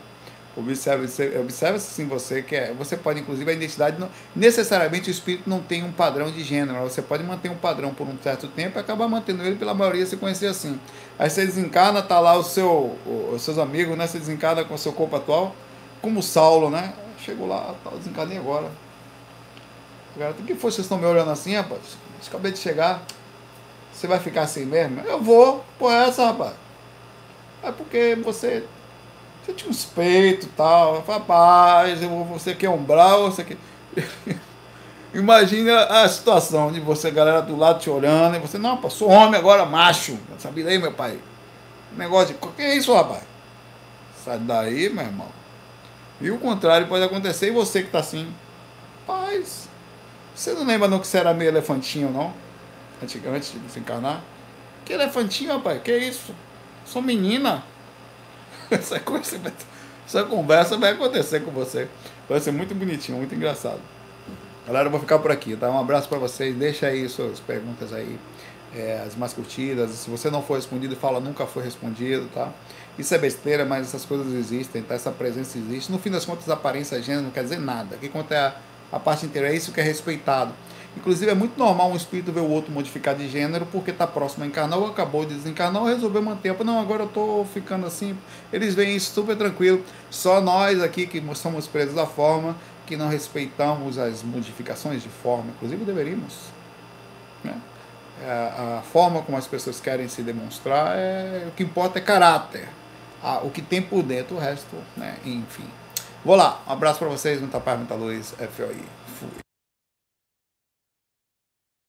Observe, observe assim você que é, você pode inclusive a identidade não, necessariamente o espírito não tem um padrão de gênero, você pode manter um padrão por um certo tempo e acabar mantendo ele pela maioria se conhecer assim. Aí você desencarna, tá lá o seu, os seus amigos, né? Você desencarna com o seu corpo atual, como Saulo, né? Chegou lá, tá, desencarnei agora. Agora, o que foi vocês estão me olhando assim, rapaz? Acabei de chegar. Você vai ficar assim mesmo? Eu vou. Pô, é essa, rapaz. É porque você. Você tinha uns peitos e tal. Rapaz, você quer umbral, você quer. Imagina a situação de você, galera do lado te olhando, e você, não, pô, sou homem agora, macho. Sabe daí, meu pai? Negócio de. Que é isso, rapaz? Sai daí, meu irmão. E o contrário pode acontecer, e você que tá assim, paz, você não lembra não que você era meio elefantinho, não? Antigamente de desencarnar? Que elefantinho, rapaz? Que isso? Sou menina. Essa, coisa, essa conversa vai acontecer com você. Vai ser muito bonitinho, muito engraçado. Galera, eu vou ficar por aqui, tá? Um abraço para vocês. Deixa aí suas perguntas aí, é, as mais curtidas. Se você não for respondido, fala nunca foi respondido, tá? Isso é besteira, mas essas coisas existem, tá? Essa presença existe. No fim das contas, aparência gênero não quer dizer nada. O que conta é a a parte inteira. É isso que é respeitado. Inclusive, é muito normal um espírito ver o outro modificar de gênero porque está próximo a encarnar ou acabou de desencarnar ou resolveu manter. Não, agora eu estou ficando assim. Eles veem isso super tranquilo. Só nós aqui que somos presos da forma, que não respeitamos as modificações de forma. Inclusive, deveríamos. Né? É, a, forma como as pessoas querem se demonstrar, é, o que importa é caráter. o que tem por dentro, o resto, né? enfim. Vou lá. Um abraço para vocês. Muita paz, muita luz. FOI.